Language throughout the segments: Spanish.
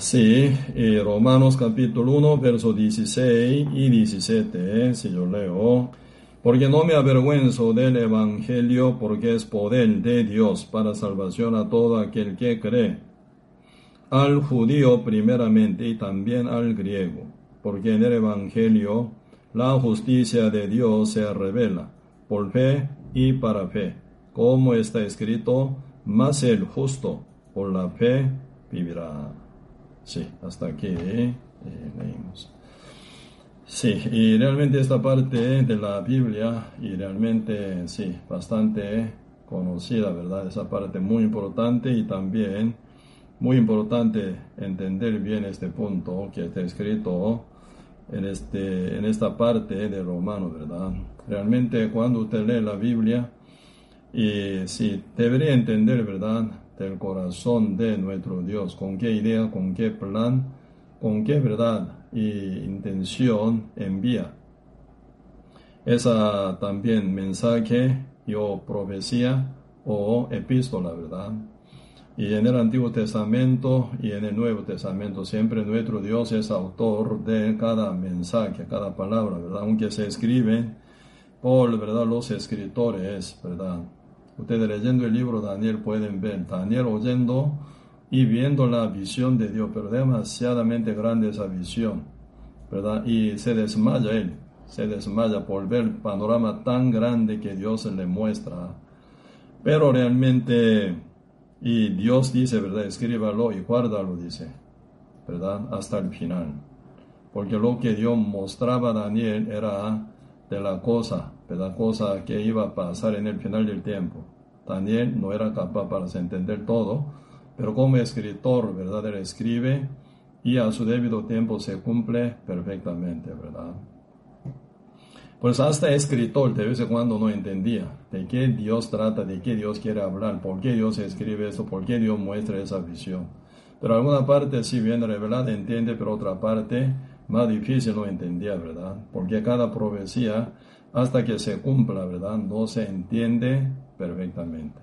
Sí, y Romanos capítulo 1, verso 16 y 17, si yo leo, porque no me avergüenzo del Evangelio, porque es poder de Dios para salvación a todo aquel que cree, al judío primeramente y también al griego, porque en el Evangelio la justicia de Dios se revela por fe y para fe, como está escrito, mas el justo por la fe vivirá. Sí, hasta aquí eh, leímos. Sí, y realmente esta parte de la Biblia, y realmente, sí, bastante conocida, ¿verdad? Esa parte muy importante y también muy importante entender bien este punto que está escrito en, este, en esta parte de Romano, ¿verdad? Realmente cuando usted lee la Biblia, y sí, debería entender, ¿verdad? Del corazón de nuestro Dios, con qué idea, con qué plan, con qué verdad y intención envía. Esa también mensaje o profecía o epístola, ¿verdad? Y en el Antiguo Testamento y en el Nuevo Testamento siempre nuestro Dios es autor de cada mensaje, cada palabra, ¿verdad? Aunque se escriben por, ¿verdad? Los escritores, ¿verdad? Ustedes leyendo el libro de Daniel pueden ver Daniel oyendo y viendo la visión de Dios, pero demasiadamente grande esa visión, ¿verdad? Y se desmaya él, se desmaya por ver el panorama tan grande que Dios le muestra. Pero realmente, y Dios dice, ¿verdad? Escríbalo y guárdalo, dice, ¿verdad? Hasta el final. Porque lo que Dios mostraba a Daniel era de la cosa, de la cosa que iba a pasar en el final del tiempo. Daniel no era capaz para entender todo, pero como escritor, ¿verdad? Él escribe y a su debido tiempo se cumple perfectamente, ¿verdad? Pues hasta escritor de vez en cuando no entendía de qué Dios trata, de qué Dios quiere hablar, por qué Dios escribe eso, por qué Dios muestra esa visión. Pero alguna parte sí bien revelada entiende, pero otra parte más difícil no entendía, ¿verdad? Porque cada profecía, hasta que se cumpla, ¿verdad? No se entiende perfectamente.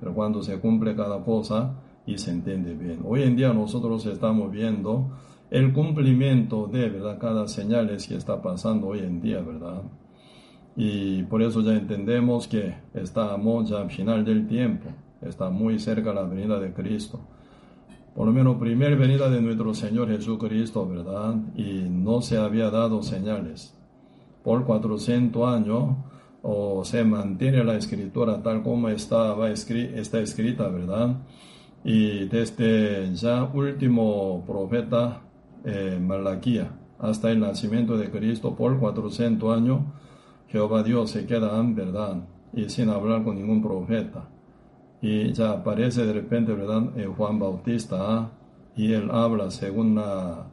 Pero cuando se cumple cada cosa y se entiende bien. Hoy en día nosotros estamos viendo el cumplimiento de, ¿verdad? Cada señales que está pasando hoy en día, ¿verdad? Y por eso ya entendemos que estamos ya al final del tiempo. Está muy cerca la venida de Cristo por lo menos primera venida de nuestro Señor Jesucristo, ¿verdad? Y no se había dado señales. Por 400 años o se mantiene la escritura tal como estaba está escrita, ¿verdad? Y desde ya último profeta eh, hasta el nacimiento de Cristo por 400 años, Jehová Dios se queda en verdad y sin hablar con ningún profeta y ya aparece de repente, ¿verdad? Eh, Juan Bautista y él habla según la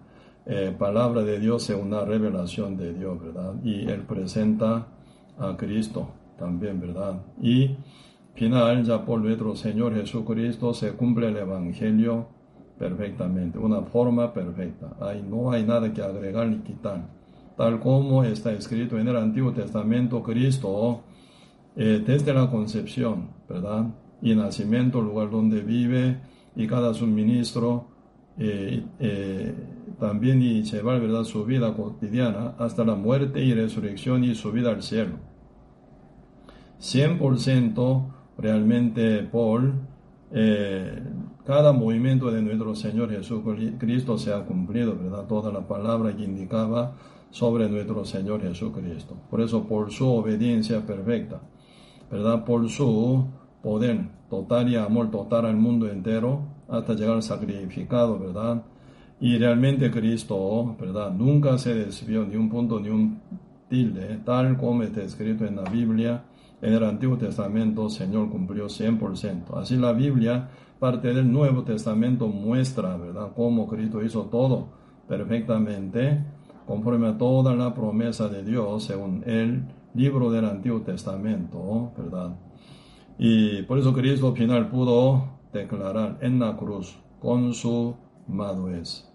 eh, palabra de Dios, según la revelación de Dios, ¿verdad? Y él presenta a Cristo también, ¿verdad? Y final, ya por nuestro Señor Jesucristo se cumple el Evangelio perfectamente, una forma perfecta. Ahí no hay nada que agregar ni quitar. Tal como está escrito en el Antiguo Testamento, Cristo, eh, desde la concepción, ¿verdad? y nacimiento, lugar donde vive y cada suministro, eh, eh, también y llevar ¿verdad? su vida cotidiana hasta la muerte y resurrección y su vida al cielo. 100% realmente por eh, cada movimiento de nuestro Señor Jesucristo se ha cumplido, ¿verdad? Toda la palabra que indicaba sobre nuestro Señor Jesucristo. Por eso, por su obediencia perfecta, ¿verdad? Por su poder total y amor total al mundo entero hasta llegar sacrificado, ¿verdad? Y realmente Cristo, ¿verdad? Nunca se desvió ni un punto ni un tilde, tal como está escrito en la Biblia. En el Antiguo Testamento, Señor cumplió 100%. Así la Biblia parte del Nuevo Testamento muestra, ¿verdad?, cómo Cristo hizo todo perfectamente, conforme a toda la promesa de Dios, según el libro del Antiguo Testamento, ¿verdad? Y por eso Cristo al final pudo declarar en la cruz, con su es.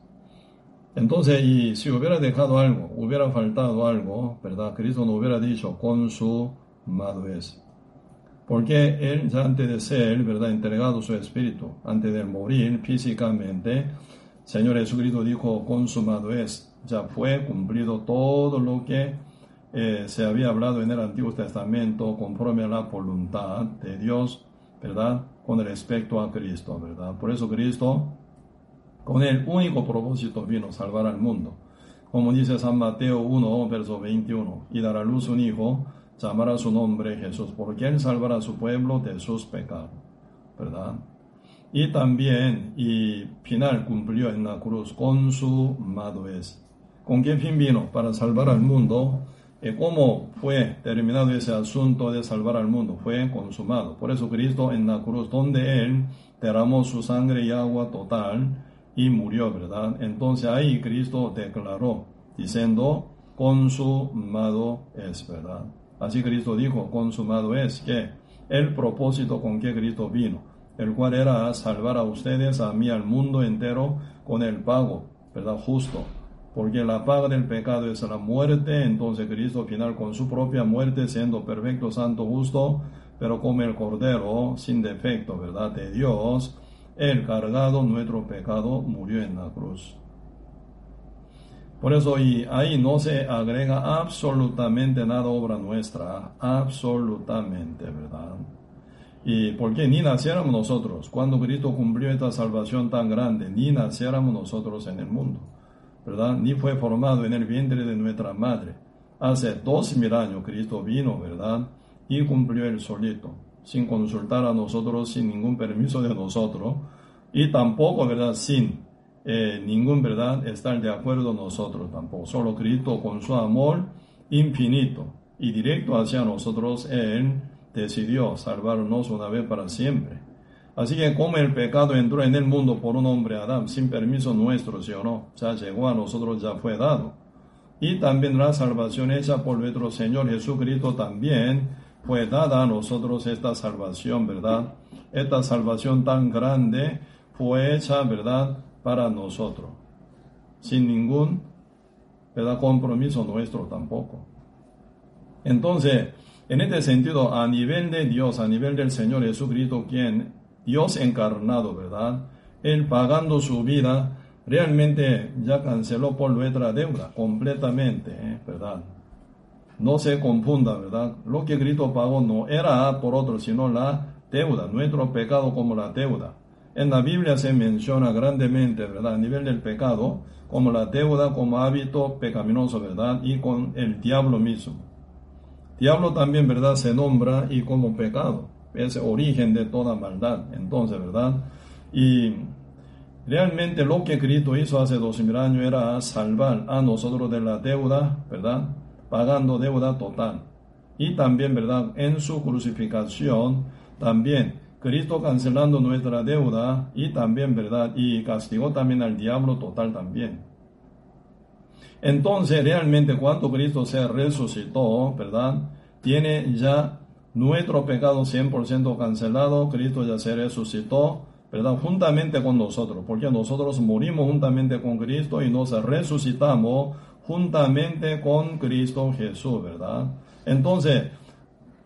Entonces, y si hubiera dejado algo, hubiera faltado algo, ¿verdad? Cristo no hubiera dicho con su es. Porque Él ya antes de ser, ¿verdad?, entregado su espíritu, antes de morir físicamente, Señor Jesucristo dijo, consumado es, ya fue cumplido todo lo que eh, se había hablado en el Antiguo Testamento conforme a la voluntad de Dios, ¿verdad? Con respecto a Cristo, ¿verdad? Por eso Cristo, con el único propósito, vino salvar al mundo. Como dice San Mateo 1, verso 21, y dará luz un hijo, llamará su nombre Jesús, porque él salvará a su pueblo de sus pecados, ¿verdad? Y también, y final cumplió en la cruz, con su es. ¿Con qué fin vino? Para salvar al mundo. ¿Y cómo fue terminado ese asunto de salvar al mundo? Fue consumado. Por eso Cristo en la cruz, donde Él derramó su sangre y agua total y murió, ¿verdad? Entonces ahí Cristo declaró, diciendo, consumado es, ¿verdad? Así Cristo dijo, consumado es que el propósito con que Cristo vino, el cual era salvar a ustedes, a mí, al mundo entero, con el pago, ¿verdad? Justo. Porque la paga del pecado es la muerte, entonces Cristo al final con su propia muerte, siendo perfecto, santo, justo, pero como el Cordero, sin defecto, ¿verdad? De Dios, el cargado nuestro pecado murió en la cruz. Por eso y ahí no se agrega absolutamente nada obra nuestra, absolutamente, ¿verdad? Y porque ni naciéramos nosotros, cuando Cristo cumplió esta salvación tan grande, ni naciéramos nosotros en el mundo, ¿verdad? Ni fue formado en el vientre de nuestra madre. Hace dos mil años Cristo vino, ¿verdad? Y cumplió el solito, sin consultar a nosotros, sin ningún permiso de nosotros, y tampoco, ¿verdad? Sin eh, ningún verdad estar de acuerdo nosotros tampoco. Solo Cristo con su amor infinito y directo hacia nosotros, Él decidió salvarnos una vez para siempre. Así que como el pecado entró en el mundo por un hombre Adán, sin permiso nuestro, ¿sí o no? Ya llegó a nosotros, ya fue dado. Y también la salvación hecha por nuestro Señor Jesucristo también fue dada a nosotros esta salvación, ¿verdad? Esta salvación tan grande fue hecha, ¿verdad? para nosotros, sin ningún compromiso nuestro tampoco. Entonces, en este sentido, a nivel de Dios, a nivel del Señor Jesucristo, quien Dios encarnado, ¿verdad? Él pagando su vida, realmente ya canceló por nuestra deuda completamente, ¿eh? ¿verdad? No se confunda, ¿verdad? Lo que Cristo pagó no era por otro, sino la deuda, nuestro pecado como la deuda. En la Biblia se menciona grandemente, ¿verdad? A nivel del pecado, como la deuda, como hábito pecaminoso, ¿verdad? Y con el diablo mismo. Diablo también, ¿verdad? Se nombra y como pecado. Es origen de toda maldad. Entonces, ¿verdad? Y realmente lo que Cristo hizo hace dos mil años era salvar a nosotros de la deuda, ¿verdad? Pagando deuda total. Y también, ¿verdad? En su crucificación, también Cristo cancelando nuestra deuda y también, ¿verdad? Y castigó también al diablo total también. Entonces, realmente cuando Cristo se resucitó, ¿verdad? Tiene ya nuestro pecado 100% cancelado, Cristo ya se resucitó, ¿verdad? Juntamente con nosotros, porque nosotros morimos juntamente con Cristo y nos resucitamos juntamente con Cristo Jesús, ¿verdad? Entonces,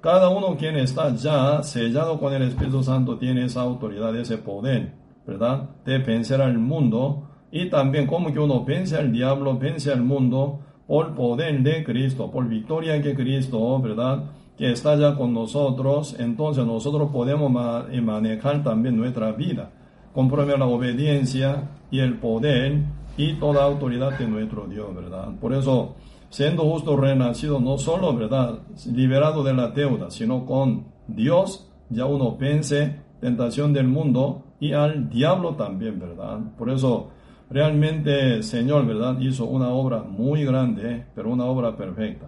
cada uno quien está ya sellado con el Espíritu Santo tiene esa autoridad, ese poder, ¿verdad? De vencer al mundo y también como que uno vence al diablo, vence al mundo por poder de Cristo, por victoria que Cristo, ¿verdad? Que está ya con nosotros, entonces nosotros podemos manejar también nuestra vida a la obediencia y el poder y toda autoridad de nuestro Dios, ¿verdad? Por eso siendo justo renacido, no solo, ¿verdad?, liberado de la deuda, sino con Dios, ya uno pense tentación del mundo y al diablo también, ¿verdad? Por eso, realmente Señor, ¿verdad?, hizo una obra muy grande, pero una obra perfecta.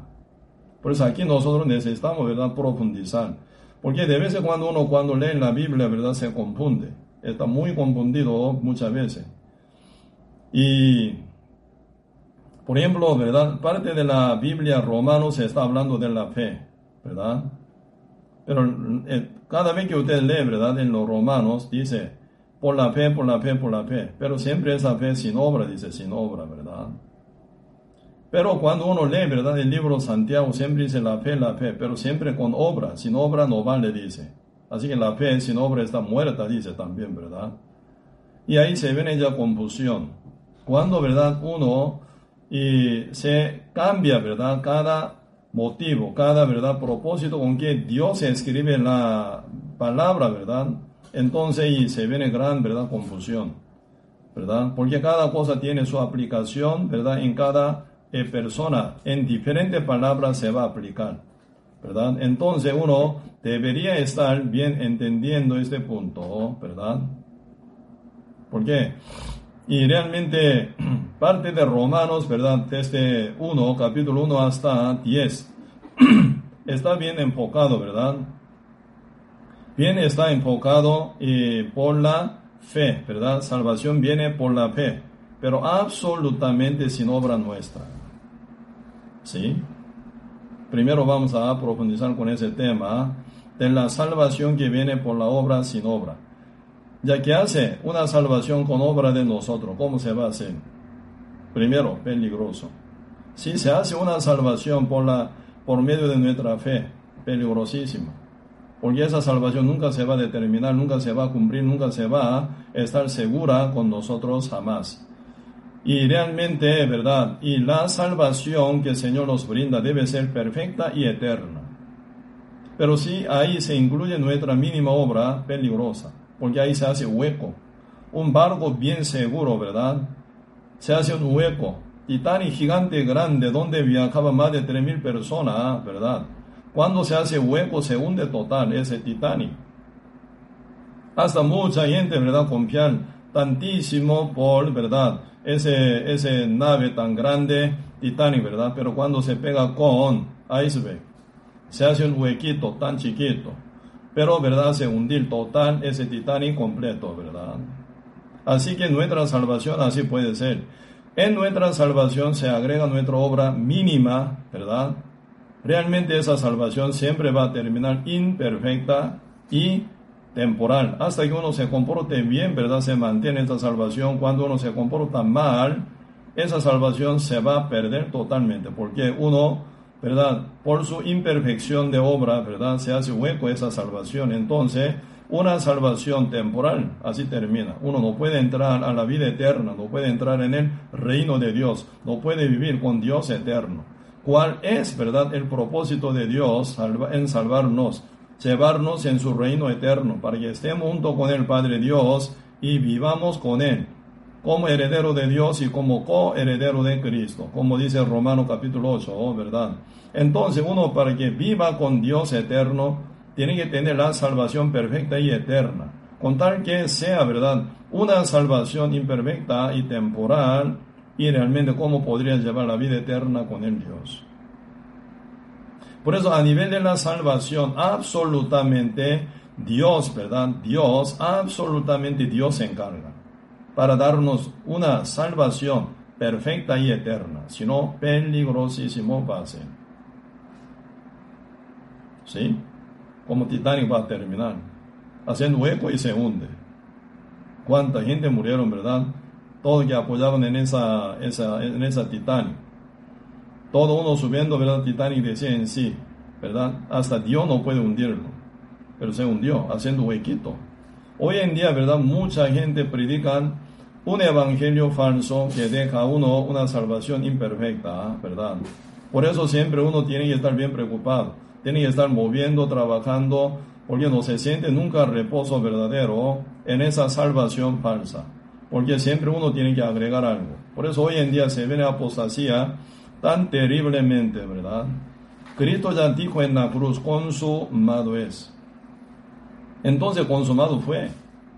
Por eso aquí nosotros necesitamos, ¿verdad?, profundizar. Porque de vez en cuando uno cuando lee la Biblia, ¿verdad?, se confunde. Está muy confundido muchas veces. Y, por ejemplo, ¿verdad? Parte de la Biblia romano se está hablando de la fe, ¿verdad? Pero eh, cada vez que usted lee, ¿verdad? En los romanos dice, por la fe, por la fe, por la fe. Pero siempre esa fe sin obra, dice, sin obra, ¿verdad? Pero cuando uno lee, ¿verdad? El libro Santiago siempre dice la fe, la fe, pero siempre con obra. Sin obra no vale, dice. Así que la fe sin obra está muerta, dice también, ¿verdad? Y ahí se viene ya confusión. Cuando, ¿verdad? Uno y se cambia, ¿verdad? Cada motivo, cada, ¿verdad? Propósito con que Dios escribe la palabra, ¿verdad? Entonces y se viene gran, ¿verdad? Confusión, ¿verdad? Porque cada cosa tiene su aplicación, ¿verdad? En cada persona en diferentes palabras se va a aplicar. ¿verdad? Entonces uno debería estar bien entendiendo este punto, ¿verdad? ¿Por qué? Y realmente parte de Romanos, ¿verdad? Desde 1, capítulo 1 hasta 10, está bien enfocado, ¿verdad? Bien está enfocado y por la fe, ¿verdad? Salvación viene por la fe, pero absolutamente sin obra nuestra. ¿Sí? Primero vamos a profundizar con ese tema de la salvación que viene por la obra sin obra. Ya que hace una salvación con obra de nosotros, ¿cómo se va a hacer? Primero, peligroso. Si se hace una salvación por, la, por medio de nuestra fe, peligrosísimo. Porque esa salvación nunca se va a determinar, nunca se va a cumplir, nunca se va a estar segura con nosotros jamás. Y realmente, ¿verdad? Y la salvación que el Señor nos brinda debe ser perfecta y eterna. Pero si ahí se incluye nuestra mínima obra peligrosa, porque ahí se hace hueco. Un barco bien seguro, ¿verdad? Se hace un hueco. Titanic gigante grande donde viajaba más de 3.000 personas, ¿verdad? Cuando se hace hueco se hunde total ese Titanic. Hasta mucha gente, ¿verdad? Confiar tantísimo por, ¿verdad? ese, ese nave tan grande, Titanic, ¿verdad? Pero cuando se pega con iceberg, se hace un huequito tan chiquito, pero, ¿verdad? Se hundir total ese Titanic completo, ¿verdad? Así que nuestra salvación así puede ser. En nuestra salvación se agrega nuestra obra mínima, ¿verdad? Realmente esa salvación siempre va a terminar imperfecta y temporal. Hasta que uno se comporte bien, ¿verdad? Se mantiene esta salvación. Cuando uno se comporta mal, esa salvación se va a perder totalmente. Porque uno, ¿verdad? Por su imperfección de obra, ¿verdad? Se hace hueco esa salvación. Entonces, una salvación temporal, así termina. Uno no puede entrar a la vida eterna, no puede entrar en el reino de Dios, no puede vivir con Dios eterno. ¿Cuál es, verdad, el propósito de Dios en salvarnos? llevarnos en su reino eterno, para que estemos junto con el Padre Dios y vivamos con Él, como heredero de Dios y como coheredero de Cristo, como dice Romano capítulo 8, ¿verdad? Entonces uno para que viva con Dios eterno, tiene que tener la salvación perfecta y eterna, con tal que sea, ¿verdad? Una salvación imperfecta y temporal, y realmente cómo podría llevar la vida eterna con el Dios. Por eso a nivel de la salvación, absolutamente Dios, ¿verdad? Dios, absolutamente Dios se encarga para darnos una salvación perfecta y eterna, si no peligrosísimo va a. ¿Sí? Como Titanic va a terminar, haciendo hueco y se hunde. ¿Cuánta gente murieron, verdad? Todos que apoyaban en esa, esa, en esa Titanic todo uno subiendo, ¿verdad? Titanic decía en sí, ¿verdad? Hasta Dios no puede hundirlo, pero se hundió haciendo huequito. Hoy en día, ¿verdad? Mucha gente predican un evangelio falso que deja a uno una salvación imperfecta, ¿verdad? Por eso siempre uno tiene que estar bien preocupado, tiene que estar moviendo, trabajando, porque no se siente nunca reposo verdadero en esa salvación falsa, porque siempre uno tiene que agregar algo. Por eso hoy en día se ve apostasía tan terriblemente, ¿verdad? Cristo ya dijo en la cruz, consumado es. Entonces consumado fue,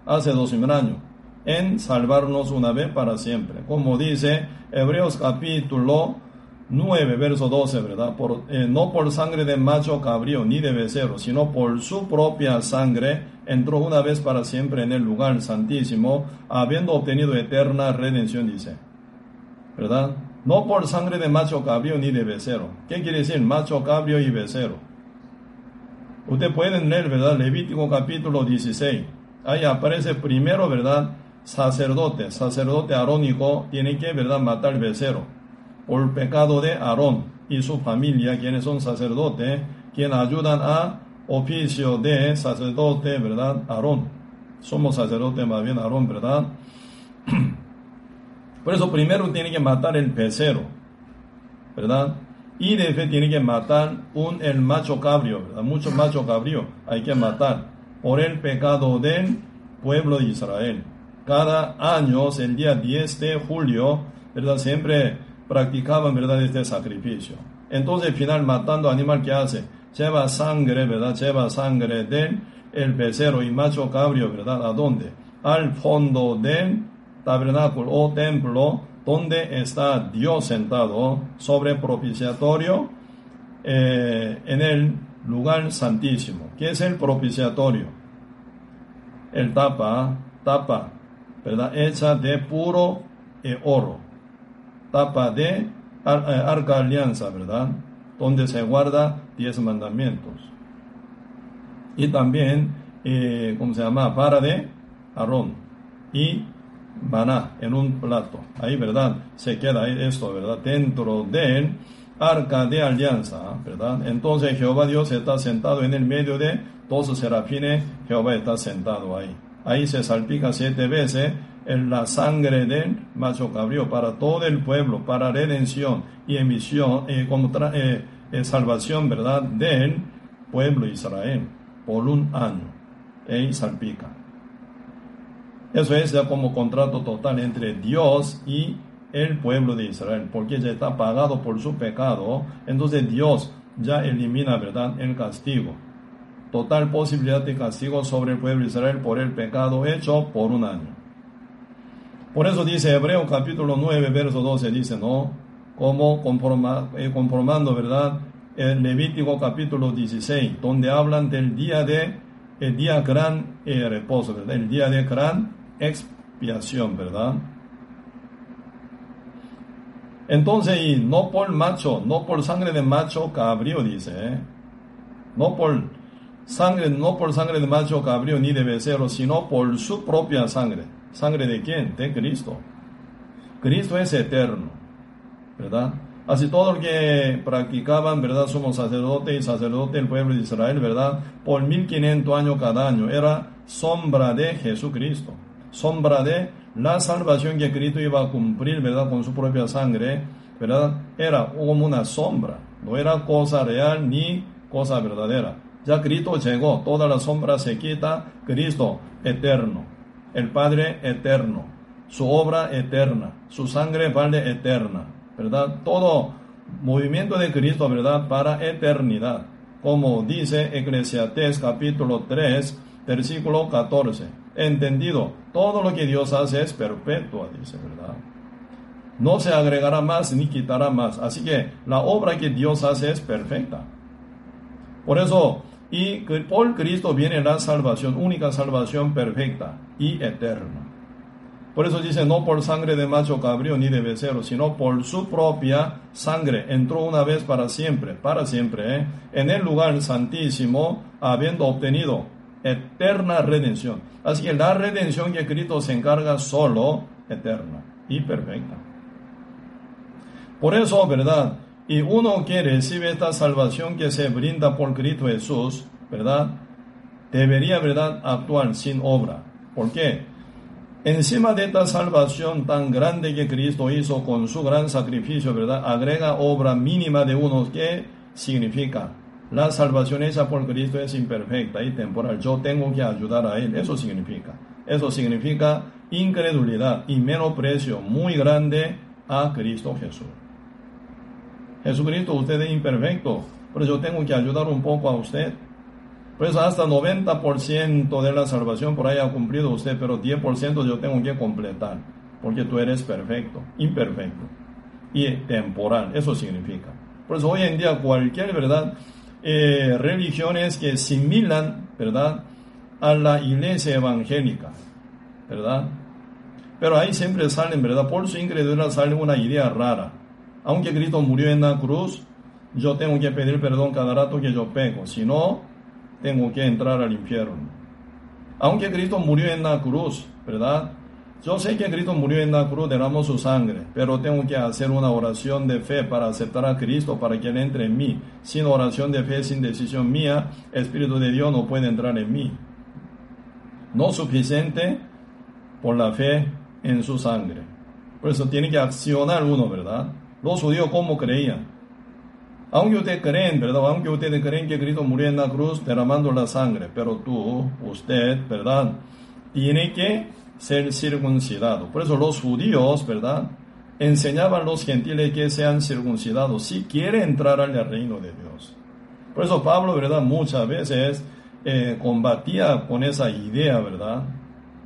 hace dos mil años, en salvarnos una vez para siempre. Como dice Hebreos capítulo 9, verso 12, ¿verdad? Eh, no por sangre de macho cabrío ni de becerro, sino por su propia sangre, entró una vez para siempre en el lugar santísimo, habiendo obtenido eterna redención, dice. ¿Verdad? No por sangre de macho cabrío ni de becerro. ¿Qué quiere decir macho cabrío y becerro? Usted pueden leer, ¿verdad? Levítico capítulo 16. Ahí aparece primero, ¿verdad? Sacerdote, sacerdote arónico tiene que, ¿verdad? Matar becerro por pecado de Aarón y su familia, quienes son sacerdotes, quienes ayudan a oficio de sacerdote, ¿verdad? Aarón. Somos sacerdotes más bien Aarón, ¿verdad? Por eso primero tiene que matar el pecero, ¿verdad? Y después tiene que matar un, el macho cabrio, ¿verdad? Muchos macho cabrio hay que matar por el pecado del pueblo de Israel. Cada año, el día 10 de julio, ¿verdad? Siempre practicaban, ¿verdad? Este sacrificio. Entonces, al final, matando animal, ¿qué hace? Lleva sangre, ¿verdad? Lleva sangre del el becerro y macho cabrio, ¿verdad? ¿A dónde? Al fondo del tabernáculo o templo donde está Dios sentado sobre propiciatorio eh, en el lugar santísimo. ¿Qué es el propiciatorio? El tapa, tapa, ¿verdad? Hecha de puro eh, oro. Tapa de eh, arca alianza, ¿verdad? Donde se guarda diez mandamientos. Y también, ¿cómo se llama? Para de Aarón. Y maná en un plato. Ahí, ¿verdad? Se queda esto, ¿verdad? Dentro del arca de alianza, ¿verdad? Entonces Jehová Dios está sentado en el medio de todos serafines, Jehová está sentado ahí. Ahí se salpica siete veces en la sangre del macho cabrío para todo el pueblo, para redención y emisión, eh, contra, eh, eh, salvación, ¿verdad? Del pueblo Israel por un año. Ahí salpica. Eso es ya como contrato total entre Dios y el pueblo de Israel, porque ya está pagado por su pecado, entonces Dios ya elimina, ¿verdad?, el castigo. Total posibilidad de castigo sobre el pueblo de Israel por el pecado hecho por un año. Por eso dice Hebreo capítulo 9, verso 12, dice, ¿no? Como eh, conformando, ¿verdad? El Levítico capítulo 16, donde hablan del día de, el día gran eh, reposo, ¿verdad? El día de gran expiación, ¿verdad? Entonces, y no por macho, no por sangre de macho cabrío, dice, ¿eh? no por sangre, no por sangre de macho cabrío ni de becerro, sino por su propia sangre. ¿Sangre de quién? De Cristo. Cristo es eterno, ¿verdad? Así todo lo que practicaban, ¿verdad? Somos sacerdotes y sacerdotes del pueblo de Israel, ¿verdad? Por 1500 años cada año. Era sombra de Jesucristo sombra de la salvación que Cristo iba a cumplir, ¿verdad? Con su propia sangre, ¿verdad? Era como una sombra, no era cosa real ni cosa verdadera. Ya Cristo llegó, toda la sombra se quita, Cristo eterno, el Padre eterno, su obra eterna, su sangre vale eterna, ¿verdad? Todo movimiento de Cristo, ¿verdad? Para eternidad, como dice Eclesiastés capítulo 3, versículo 14 entendido, todo lo que Dios hace es perpetuo, dice, ¿verdad? No se agregará más ni quitará más. Así que la obra que Dios hace es perfecta. Por eso, y por Cristo viene la salvación, única salvación perfecta y eterna. Por eso dice, no por sangre de macho cabrío ni de becerro, sino por su propia sangre. Entró una vez para siempre, para siempre, ¿eh? en el lugar santísimo, habiendo obtenido eterna redención. Así que la redención que Cristo se encarga solo eterna y perfecta. Por eso, ¿verdad? Y uno que recibe esta salvación que se brinda por Cristo Jesús, ¿verdad? Debería, ¿verdad?, actuar sin obra. ¿Por qué? Encima de esta salvación tan grande que Cristo hizo con su gran sacrificio, ¿verdad? Agrega obra mínima de uno que significa la salvación hecha por Cristo es imperfecta y temporal. Yo tengo que ayudar a Él. Eso significa. Eso significa incredulidad y menosprecio muy grande a Cristo Jesús. Jesucristo, usted es imperfecto, pero yo tengo que ayudar un poco a usted. Por eso hasta 90% de la salvación por ahí ha cumplido usted, pero 10% yo tengo que completar, porque tú eres perfecto, imperfecto y temporal. Eso significa. Por eso hoy en día cualquier verdad eh, religiones que similan, ¿verdad?, a la iglesia evangélica, ¿verdad? Pero ahí siempre salen, ¿verdad? Por su incredulidad sale una idea rara. Aunque Cristo murió en la cruz, yo tengo que pedir perdón cada rato que yo pego, si no, tengo que entrar al infierno. Aunque Cristo murió en la cruz, ¿verdad? Yo sé que Cristo murió en la cruz, derramó su sangre, pero tengo que hacer una oración de fe para aceptar a Cristo, para que Él entre en mí. Sin oración de fe, sin decisión mía, el Espíritu de Dios no puede entrar en mí. No suficiente por la fe en su sangre. Por eso tiene que accionar uno, ¿verdad? Los judíos, ¿cómo creían? Aunque ustedes creen, ¿verdad? Aunque ustedes creen que Cristo murió en la cruz derramando la sangre, pero tú, usted, ¿verdad? Tiene que ser circuncidado. Por eso los judíos, ¿verdad? Enseñaban a los gentiles que sean circuncidados si quiere entrar al reino de Dios. Por eso Pablo, ¿verdad? Muchas veces eh, combatía con esa idea, ¿verdad?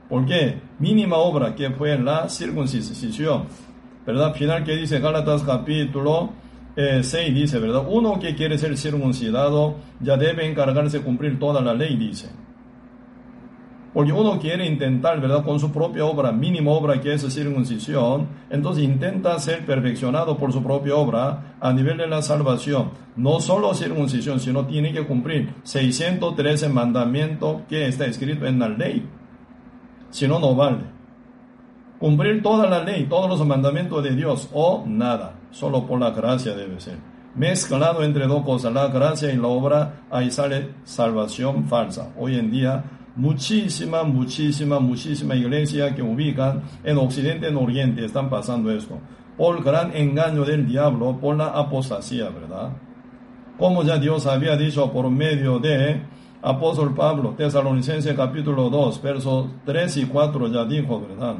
Porque mínima obra que fue la circuncisión, ¿verdad? Final que dice Gálatas capítulo 6 eh, dice, ¿verdad? Uno que quiere ser circuncidado ya debe encargarse de cumplir toda la ley, dice. Porque uno quiere intentar, ¿verdad? Con su propia obra, mínima obra que es circuncisión, entonces intenta ser perfeccionado por su propia obra a nivel de la salvación. No solo circuncisión, sino tiene que cumplir 613 mandamientos que está escrito en la ley. Si no, no vale. Cumplir toda la ley, todos los mandamientos de Dios o nada. Solo por la gracia debe ser. Mezclado entre dos cosas, la gracia y la obra, ahí sale salvación falsa. Hoy en día muchísima, muchísima, muchísima iglesia que ubican en Occidente, en Oriente, están pasando esto. Por el gran engaño del diablo, por la apostasía, ¿verdad? Como ya Dios había dicho por medio de apóstol Pablo, Tesalonicense capítulo 2, versos 3 y 4 ya dijo, ¿verdad?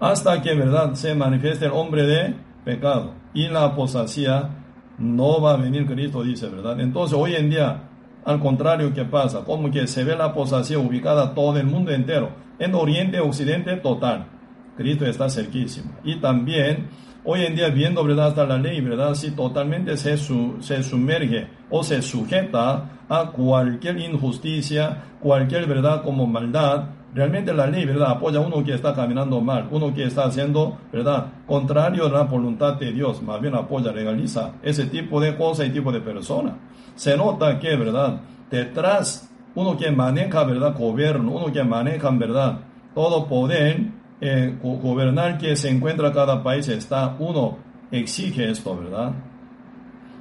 Hasta que, ¿verdad?, se manifieste el hombre de pecado y la apostasía, no va a venir Cristo, dice, ¿verdad? Entonces, hoy en día, al contrario, ¿qué pasa? Como que se ve la apostasía ubicada todo el mundo entero, en Oriente, Occidente, total. Cristo está cerquísimo. Y también, hoy en día, viendo, ¿verdad?, hasta la ley, ¿verdad?, si totalmente se, se sumerge o se sujeta a cualquier injusticia, cualquier, ¿verdad?, como maldad, realmente la ley, ¿verdad?, apoya a uno que está caminando mal, uno que está haciendo, ¿verdad?, contrario a la voluntad de Dios, más bien apoya, legaliza ese tipo de cosas y tipo de persona se nota que, ¿verdad? Detrás, uno que maneja, ¿verdad? Gobierno, uno que maneja, ¿verdad? Todo poder, eh, gobernar que se encuentra cada país está, uno exige esto, ¿verdad?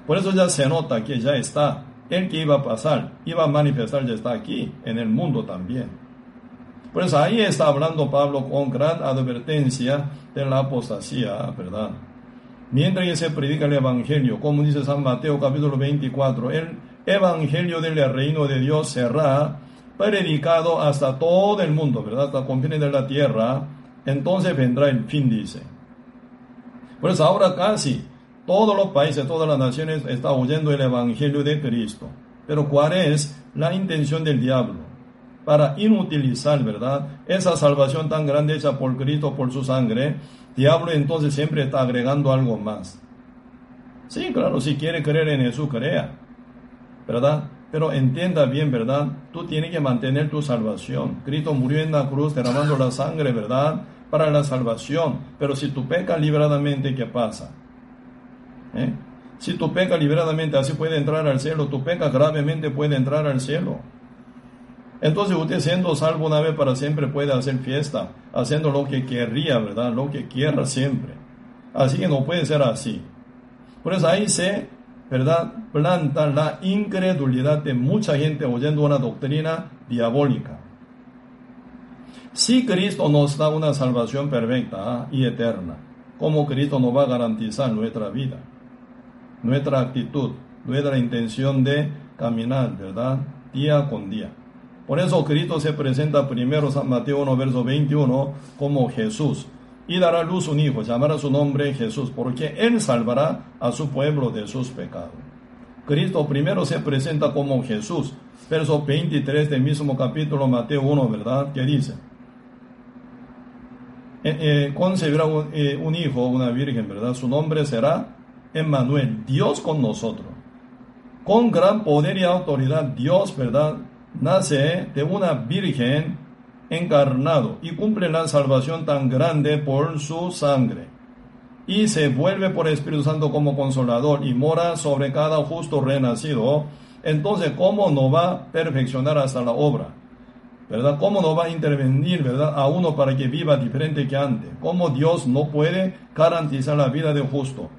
Por eso ya se nota que ya está. El que iba a pasar, iba a manifestar, ya está aquí, en el mundo también. Por eso ahí está hablando Pablo con gran advertencia de la apostasía, ¿verdad? mientras que se predica el Evangelio, como dice San Mateo capítulo 24, el Evangelio del reino de Dios será predicado hasta todo el mundo, ¿verdad? Hasta confines de la tierra, entonces vendrá el fin, dice. Por eso ahora casi todos los países, todas las naciones están oyendo el Evangelio de Cristo. Pero ¿cuál es la intención del diablo? Para inutilizar, ¿verdad? Esa salvación tan grande hecha por Cristo, por su sangre, diablo entonces siempre está agregando algo más. Sí, claro, si quiere creer en Jesús, crea, ¿verdad? Pero entienda bien, ¿verdad? Tú tienes que mantener tu salvación. Cristo murió en la cruz derramando la sangre, ¿verdad? Para la salvación. Pero si tú pecas liberadamente, ¿qué pasa? ¿Eh? Si tú pecas liberadamente, así puede entrar al cielo. Tu peca gravemente, puede entrar al cielo. Entonces usted siendo salvo una vez para siempre puede hacer fiesta, haciendo lo que querría, ¿verdad? Lo que quiera siempre. Así que no puede ser así. Por eso ahí se, ¿verdad? Planta la incredulidad de mucha gente oyendo una doctrina diabólica. Si Cristo nos da una salvación perfecta ¿ah? y eterna, ¿cómo Cristo nos va a garantizar nuestra vida? Nuestra actitud, nuestra intención de caminar, ¿verdad? Día con día. Por eso Cristo se presenta primero San Mateo 1, verso 21 como Jesús. Y dará luz un hijo, llamará su nombre Jesús, porque Él salvará a su pueblo de sus pecados. Cristo primero se presenta como Jesús. Verso 23 del mismo capítulo Mateo 1, ¿verdad? Que dice, eh, eh, concebirá eh, un hijo, una virgen, ¿verdad? Su nombre será Emmanuel, Dios con nosotros. Con gran poder y autoridad, Dios, ¿verdad? Nace de una virgen encarnado y cumple la salvación tan grande por su sangre. Y se vuelve por Espíritu Santo como consolador y mora sobre cada justo renacido. Entonces, ¿cómo no va a perfeccionar hasta la obra? ¿Verdad? ¿Cómo no va a intervenir, verdad, a uno para que viva diferente que antes? ¿Cómo Dios no puede garantizar la vida de justo?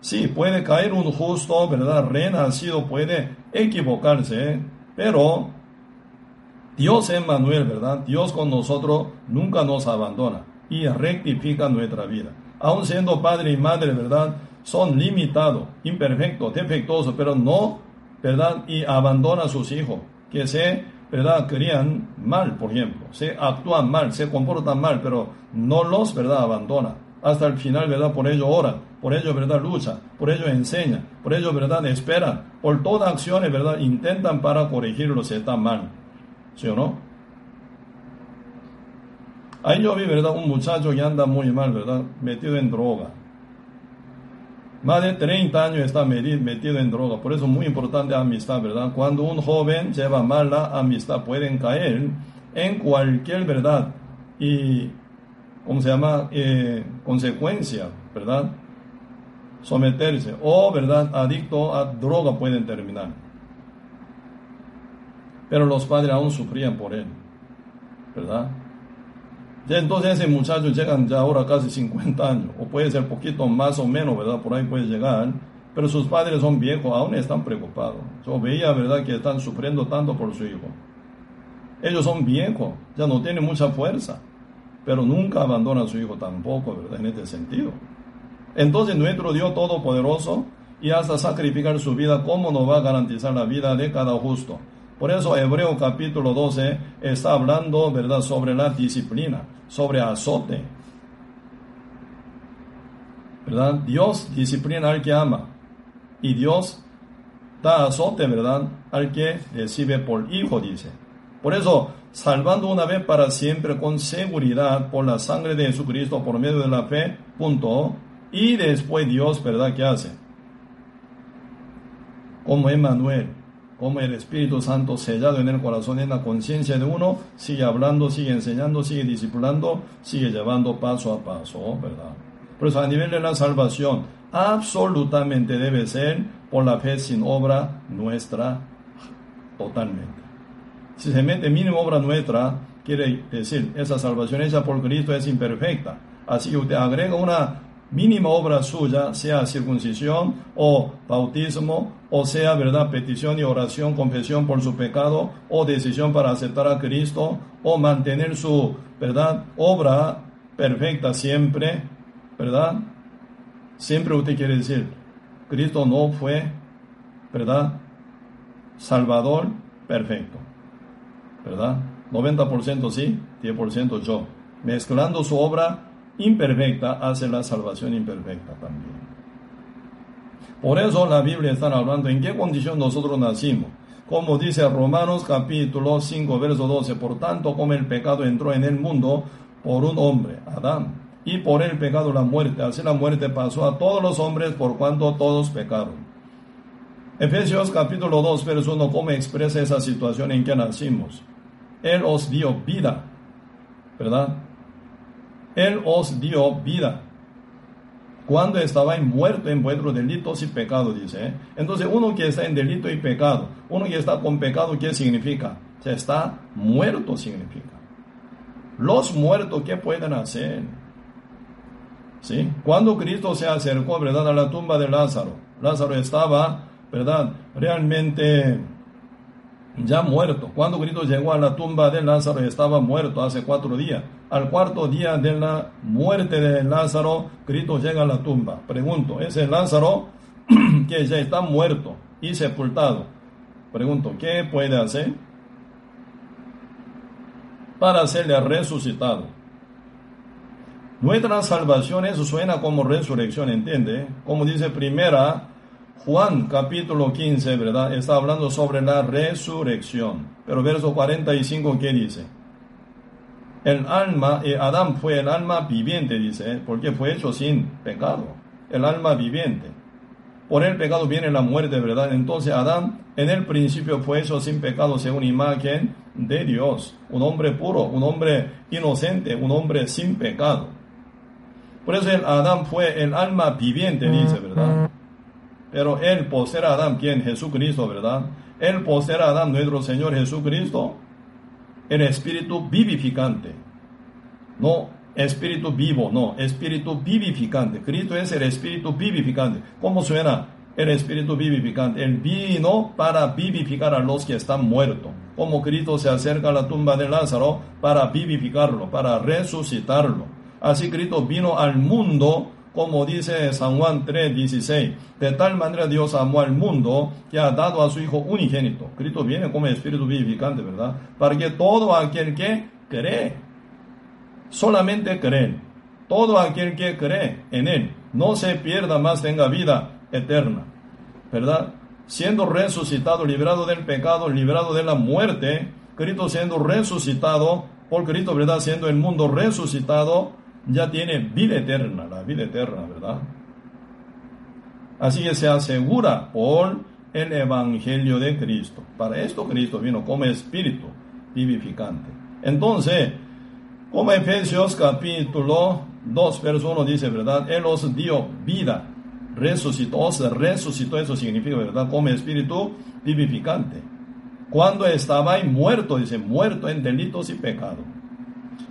Sí, puede caer un justo, ¿verdad? Renacido puede equivocarse, pero Dios es Manuel, ¿verdad? Dios con nosotros nunca nos abandona y rectifica nuestra vida. Aun siendo padre y madre, ¿verdad? Son limitados, imperfectos, defectuosos, pero no, ¿verdad? Y abandona a sus hijos, que se, ¿verdad? Crían mal, por ejemplo, se actúan mal, se comportan mal, pero no los, ¿verdad? Abandona. Hasta el final, ¿verdad? Por ello ora, por ello, ¿verdad? Lucha, por ello enseña, por ello, ¿verdad? Espera, por todas acciones, ¿verdad? Intentan para corregirlo si está mal. ¿Sí o no? Ahí yo vi, ¿verdad? Un muchacho que anda muy mal, ¿verdad? Metido en droga. Más de 30 años está metido en droga. Por eso es muy importante la amistad, ¿verdad? Cuando un joven lleva mal la amistad, pueden caer en cualquier, ¿verdad? Y, ¿cómo se llama? Eh, consecuencia, ¿verdad? Someterse. O, ¿verdad? Adicto a droga pueden terminar pero los padres aún sufrían por él, ¿verdad? Ya entonces ese muchacho llegan ya ahora casi 50 años, o puede ser poquito más o menos, ¿verdad? Por ahí puede llegar, pero sus padres son viejos, aún están preocupados. Yo veía, ¿verdad?, que están sufriendo tanto por su hijo. Ellos son viejos, ya no tienen mucha fuerza, pero nunca abandonan a su hijo tampoco, ¿verdad?, en este sentido. Entonces nuestro Dios Todopoderoso, y hasta sacrificar su vida, ¿cómo nos va a garantizar la vida de cada justo? Por eso Hebreo capítulo 12 está hablando, ¿verdad?, sobre la disciplina, sobre azote. ¿Verdad? Dios disciplina al que ama y Dios da azote, ¿verdad?, al que recibe por hijo, dice. Por eso, salvando una vez para siempre con seguridad por la sangre de Jesucristo por medio de la fe, punto. Y después Dios, ¿verdad?, ¿qué hace? Como Emmanuel, como el Espíritu Santo sellado en el corazón y en la conciencia de uno, sigue hablando, sigue enseñando, sigue discipulando, sigue llevando paso a paso, ¿verdad? Por eso a nivel de la salvación, absolutamente debe ser por la fe sin obra nuestra totalmente. Si se mete mínima obra nuestra, quiere decir, esa salvación hecha por Cristo es imperfecta. Así que usted agrega una mínima obra suya, sea circuncisión o bautismo, o sea, verdad, petición y oración, confesión por su pecado, o decisión para aceptar a Cristo, o mantener su, verdad, obra perfecta siempre, verdad. Siempre usted quiere decir, Cristo no fue, verdad, Salvador perfecto, verdad. 90% sí, 10% yo. Mezclando su obra imperfecta hace la salvación imperfecta también. Por eso la Biblia está hablando en qué condición nosotros nacimos. Como dice Romanos capítulo 5, verso 12, por tanto como el pecado entró en el mundo por un hombre, Adán, y por el pecado la muerte, así la muerte pasó a todos los hombres por cuanto todos pecaron. Efesios capítulo 2, verso 1, ¿cómo expresa esa situación en que nacimos? Él os dio vida, ¿verdad? Él os dio vida. Cuando estaba muerto en vuestros delitos y pecados, dice. ¿eh? Entonces, uno que está en delito y pecado, uno que está con pecado, ¿qué significa? Se está muerto, significa. Los muertos, ¿qué pueden hacer? ¿Sí? Cuando Cristo se acercó, ¿verdad?, a la tumba de Lázaro, Lázaro estaba, ¿verdad?, realmente ya muerto. Cuando Cristo llegó a la tumba de Lázaro estaba muerto hace cuatro días. Al cuarto día de la muerte de Lázaro, Cristo llega a la tumba. Pregunto, ¿ese Lázaro que ya está muerto y sepultado? Pregunto, ¿qué puede hacer para hacerle resucitado? Nuestra salvación, eso suena como resurrección, ¿entiende? Como dice primera Juan capítulo 15, ¿verdad? Está hablando sobre la resurrección. Pero verso 45, ¿qué dice? El alma, eh, Adán fue el alma viviente, dice, porque fue hecho sin pecado. El alma viviente. por el pecado viene la muerte, ¿verdad? Entonces Adán en el principio fue hecho sin pecado según imagen de Dios, un hombre puro, un hombre inocente, un hombre sin pecado. Por eso el Adán fue el alma viviente, dice, ¿verdad? Pero él posee a Adán, ¿quién? Jesucristo, ¿verdad? Él posee a Adán, nuestro Señor Jesucristo, el espíritu vivificante. No espíritu vivo, no, espíritu vivificante. Cristo es el espíritu vivificante. ¿Cómo suena el espíritu vivificante? Él vino para vivificar a los que están muertos. Como Cristo se acerca a la tumba de Lázaro para vivificarlo, para resucitarlo. Así Cristo vino al mundo, como dice San Juan 3:16. De tal manera Dios amó al mundo que ha dado a su Hijo unigénito. Cristo viene como espíritu vivificante, ¿verdad? Para que todo aquel que cree, solamente creen. Todo aquel que cree en Él no se pierda más, tenga vida eterna. ¿Verdad? Siendo resucitado, librado del pecado, librado de la muerte, Cristo siendo resucitado, por Cristo, ¿verdad? Siendo el mundo resucitado, ya tiene vida eterna, la vida eterna, ¿verdad? Así que se asegura por el Evangelio de Cristo. Para esto Cristo vino como espíritu vivificante. Entonces, como Efesios capítulo 2, verso 1 dice, ¿verdad? Él os dio vida, resucitó, os resucitó, eso significa, ¿verdad? Como espíritu vivificante. Cuando estaba muerto, dice, muerto en delitos y pecado.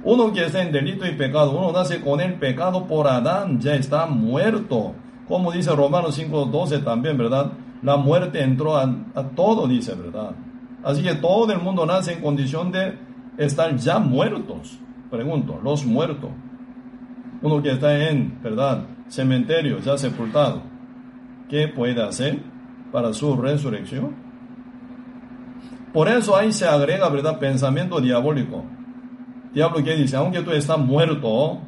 Uno que está en delito y pecado, uno nace con el pecado por Adán, ya está muerto. Como dice Romanos 5.12 también, ¿verdad? La muerte entró a, a todo, dice, ¿verdad? Así que todo el mundo nace en condición de estar ya muertos. Pregunto, los muertos, uno que está en, ¿verdad? Cementerio, ya sepultado, ¿qué puede hacer para su resurrección? Por eso ahí se agrega, ¿verdad? Pensamiento diabólico. Diablo que dice, aunque tú estás muerto,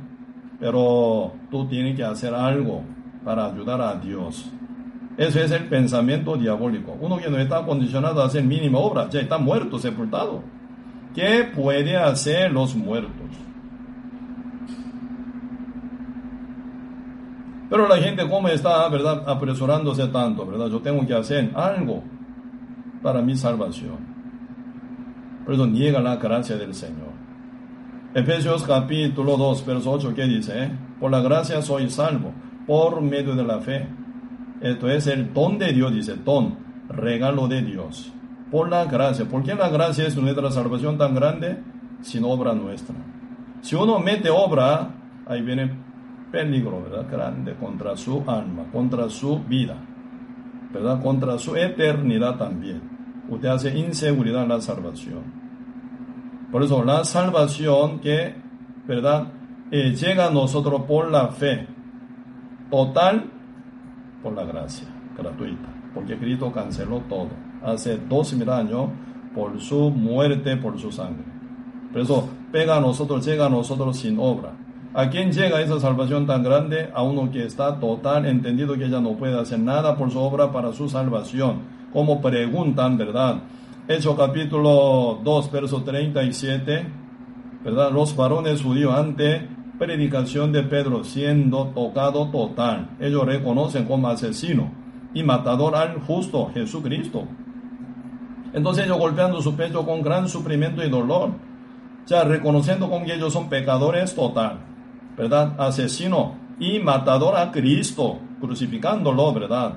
pero tú tienes que hacer algo para ayudar a Dios. Eso es el pensamiento diabólico. Uno que no está condicionado a hacer mínima obra, ya está muerto, sepultado. ¿Qué puede hacer los muertos? Pero la gente, ¿cómo está, verdad, apresurándose tanto, verdad? Yo tengo que hacer algo para mi salvación. Por eso niega la gracia del Señor. Efesios capítulo 2, verso 8, ¿qué dice? Por la gracia soy salvo, por medio de la fe. Esto es el don de Dios, dice, don, regalo de Dios por la gracia. ¿Por qué la gracia es nuestra salvación tan grande? Sin obra nuestra. Si uno mete obra, ahí viene peligro, ¿verdad? Grande contra su alma, contra su vida, ¿verdad? Contra su eternidad también. Usted hace inseguridad en la salvación. Por eso la salvación que, ¿verdad? Eh, llega a nosotros por la fe. Total, por la gracia, gratuita. Porque Cristo canceló todo hace dos mil años por su muerte, por su sangre. Por eso pega a nosotros, llega a nosotros sin obra. ¿A quién llega esa salvación tan grande? A uno que está total entendido que ya no puede hacer nada por su obra para su salvación. Como preguntan, ¿verdad? Hecho capítulo 2, verso 37, ¿verdad? Los varones judíos ante predicación de Pedro siendo tocado total. Ellos reconocen como asesino y matador al justo Jesucristo. Entonces ellos golpeando su pecho con gran sufrimiento y dolor, ya reconociendo con que ellos son pecadores total, ¿verdad? Asesino y matador a Cristo, crucificándolo, ¿verdad?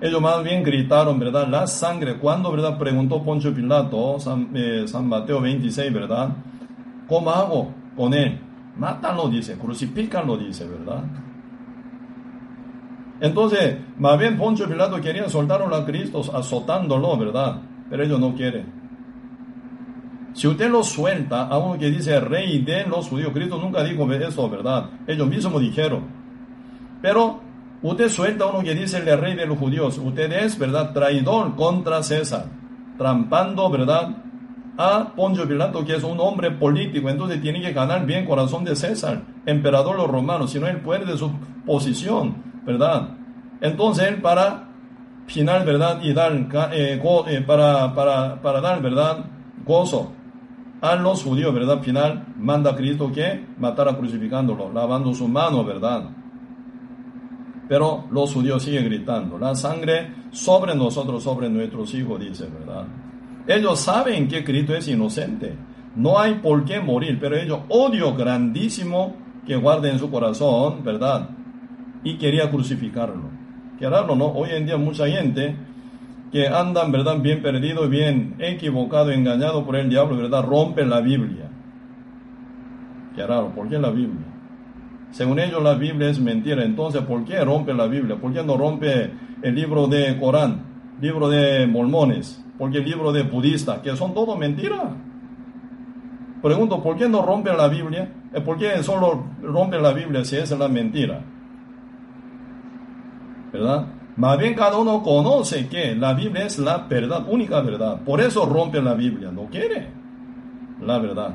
Ellos más bien gritaron, ¿verdad? La sangre. Cuando, ¿verdad? Preguntó Poncho Pilato, San, eh, Mateo 26, ¿verdad? ¿Cómo hago con él? Mátalo, dice, crucifícalo, dice, ¿verdad? Entonces, más bien Poncho Pilato quería soltarlo a Cristo azotándolo, ¿verdad? Pero ellos no quieren. Si usted lo suelta a uno que dice rey de los judíos, Cristo nunca dijo eso, ¿verdad? Ellos mismos dijeron. Pero usted suelta uno que dice el rey de los judíos, usted es, ¿verdad? Traidor contra César, trampando, ¿verdad? A Poncho Pilato, que es un hombre político, entonces tiene que ganar bien corazón de César, emperador de los romanos, si no él pierde su posición. ¿verdad? Entonces él para final, ¿verdad? Y dar, eh, eh, para, para, para dar, ¿verdad? Gozo a los judíos, ¿verdad? Final manda a Cristo que matara crucificándolo, lavando su mano, ¿verdad? Pero los judíos siguen gritando, la sangre sobre nosotros, sobre nuestros hijos, dice, ¿verdad? Ellos saben que Cristo es inocente. No hay por qué morir, pero ellos odio grandísimo que guarden en su corazón, ¿verdad? Y quería crucificarlo. Qué raro, ¿no? Hoy en día mucha gente que andan, ¿verdad? Bien perdido bien equivocado, engañado por el diablo, ¿verdad? Rompen la Biblia. Qué raro, ¿por qué la Biblia? Según ellos la Biblia es mentira, entonces ¿por qué rompe la Biblia? ¿Por qué no rompe el libro de Corán, libro de mormones, porque el libro de budistas, que son todo mentira? Pregunto, ¿por qué no rompen la Biblia? Eh, ¿Por qué solo rompen la Biblia si es la mentira? ¿Verdad? Más bien cada uno conoce que la Biblia es la verdad, única verdad. Por eso rompen la Biblia, no quiere la verdad.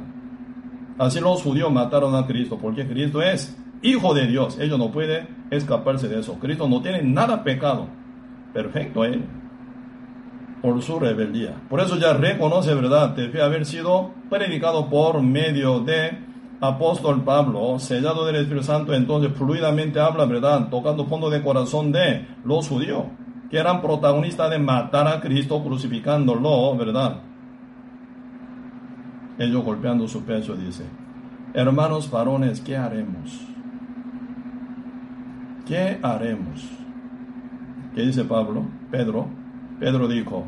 Así los judíos mataron a Cristo, porque Cristo es Hijo de Dios. Ellos no pueden escaparse de eso. Cristo no tiene nada pecado. Perfecto él. Por su rebeldía. Por eso ya reconoce, ¿verdad? Debe haber sido predicado por medio de apóstol Pablo, sellado del Espíritu Santo, entonces fluidamente habla, ¿verdad? Tocando fondo de corazón de los judíos, que eran protagonistas de matar a Cristo crucificándolo, ¿verdad? Ellos golpeando su pecho, dice, hermanos varones, ¿qué haremos? ¿Qué haremos? ¿Qué dice Pablo? Pedro. Pedro dijo,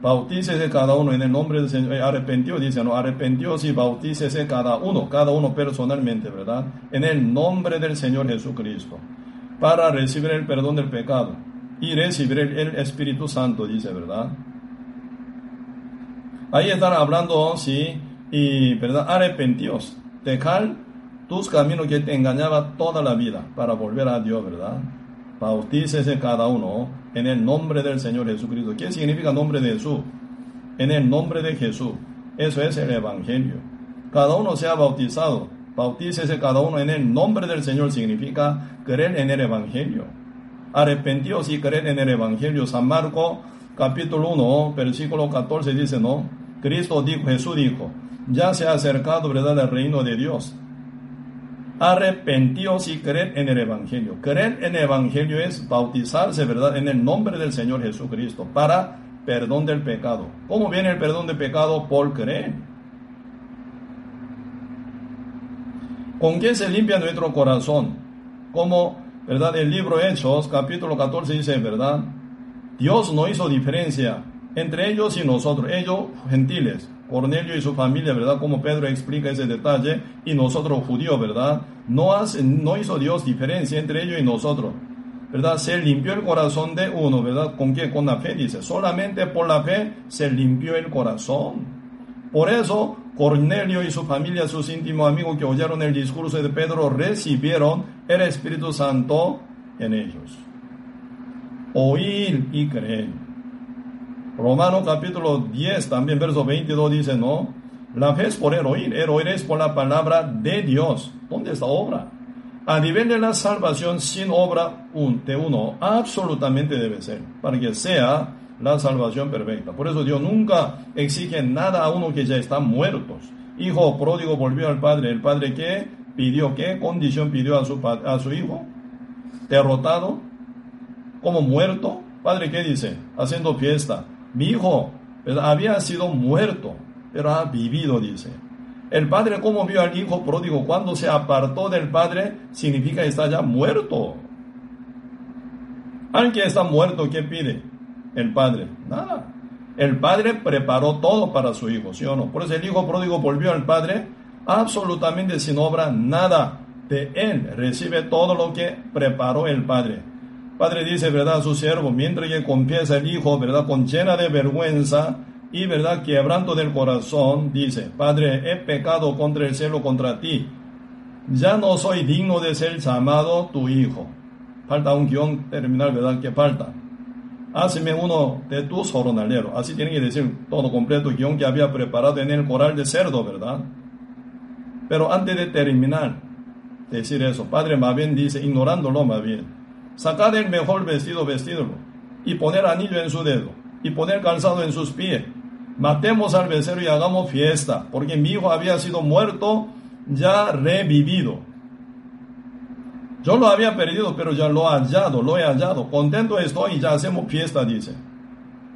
bautícese cada uno en el nombre del Señor. Eh, arrepentió, dice, no, arrepentió y bautícese cada uno, cada uno personalmente, ¿verdad? En el nombre del Señor Jesucristo, para recibir el perdón del pecado y recibir el, Espíritu Santo, dice, ¿verdad? Ahí están hablando, sí, y, ¿verdad? Arrepentidos, dejar tus caminos que te engañaba toda la vida para volver a Dios, ¿verdad? Bautícese cada uno en el nombre del Señor Jesucristo. ¿Qué significa nombre de Jesús? En el nombre de Jesús. Eso es el Evangelio. Cada uno sea bautizado. Bautícese cada uno en el nombre del Señor significa creer en el Evangelio. Arrepentidos y creer en el Evangelio. San Marco capítulo 1, versículo 14 dice, ¿no? Cristo dijo, Jesús dijo, ya se ha acercado, ¿verdad?, el reino de Dios arrepentíos y creer en el Evangelio. Creer en el Evangelio es bautizarse, ¿verdad?, en el nombre del Señor Jesucristo para perdón del pecado. ¿Cómo viene el perdón del pecado? Por creer. ¿Con qué se limpia nuestro corazón? Como, ¿verdad? El libro Hechos, capítulo 14 dice, ¿verdad? Dios no hizo diferencia entre ellos y nosotros, ellos gentiles, Cornelio y su familia, ¿verdad? Como Pedro explica ese detalle, y nosotros judíos, ¿verdad? No, hace, no hizo Dios diferencia entre ellos y nosotros, ¿verdad? Se limpió el corazón de uno, ¿verdad? ¿Con qué? Con la fe, dice. Solamente por la fe se limpió el corazón. Por eso, Cornelio y su familia, sus íntimos amigos que oyeron el discurso de Pedro, recibieron el Espíritu Santo en ellos. Oír y creer. Romano capítulo 10, también verso 22 dice, no, la fe es por el oír, el oír es por la palabra de Dios. ¿Dónde está obra? A nivel de la salvación sin obra de uno, absolutamente debe ser, para que sea la salvación perfecta. Por eso Dios nunca exige nada a uno que ya está muerto. Hijo pródigo volvió al padre. ¿El padre qué pidió? ¿Qué condición pidió a su, a su hijo? Derrotado, como muerto. Padre, ¿qué dice? Haciendo fiesta mi hijo había sido muerto, pero ha vivido, dice. El padre, ¿cómo vio al hijo pródigo? Cuando se apartó del padre, significa que está ya muerto. Alguien está muerto, ¿qué pide? El padre, nada. El padre preparó todo para su hijo, ¿sí o no? Por eso el hijo pródigo volvió al padre absolutamente sin obra, nada de él. Recibe todo lo que preparó el padre. Padre dice, ¿verdad? A su siervo, mientras que confiesa el hijo, ¿verdad? Con llena de vergüenza y, ¿verdad? Quebranto del corazón, dice, Padre, he pecado contra el cielo, contra ti. Ya no soy digno de ser llamado tu hijo. Falta un guion terminal, ¿verdad? Que falta. Hazme uno de tus jornaleros. Así tiene que decir todo completo, guion que había preparado en el coral de cerdo, ¿verdad? Pero antes de terminar, decir eso, Padre más bien dice, ignorándolo más bien, Sacad el mejor vestido, vestirlo, y poner anillo en su dedo, y poner calzado en sus pies. Matemos al becerro y hagamos fiesta, porque mi hijo había sido muerto, ya revivido. Yo lo había perdido, pero ya lo he hallado, lo he hallado. Contento estoy y ya hacemos fiesta, dice.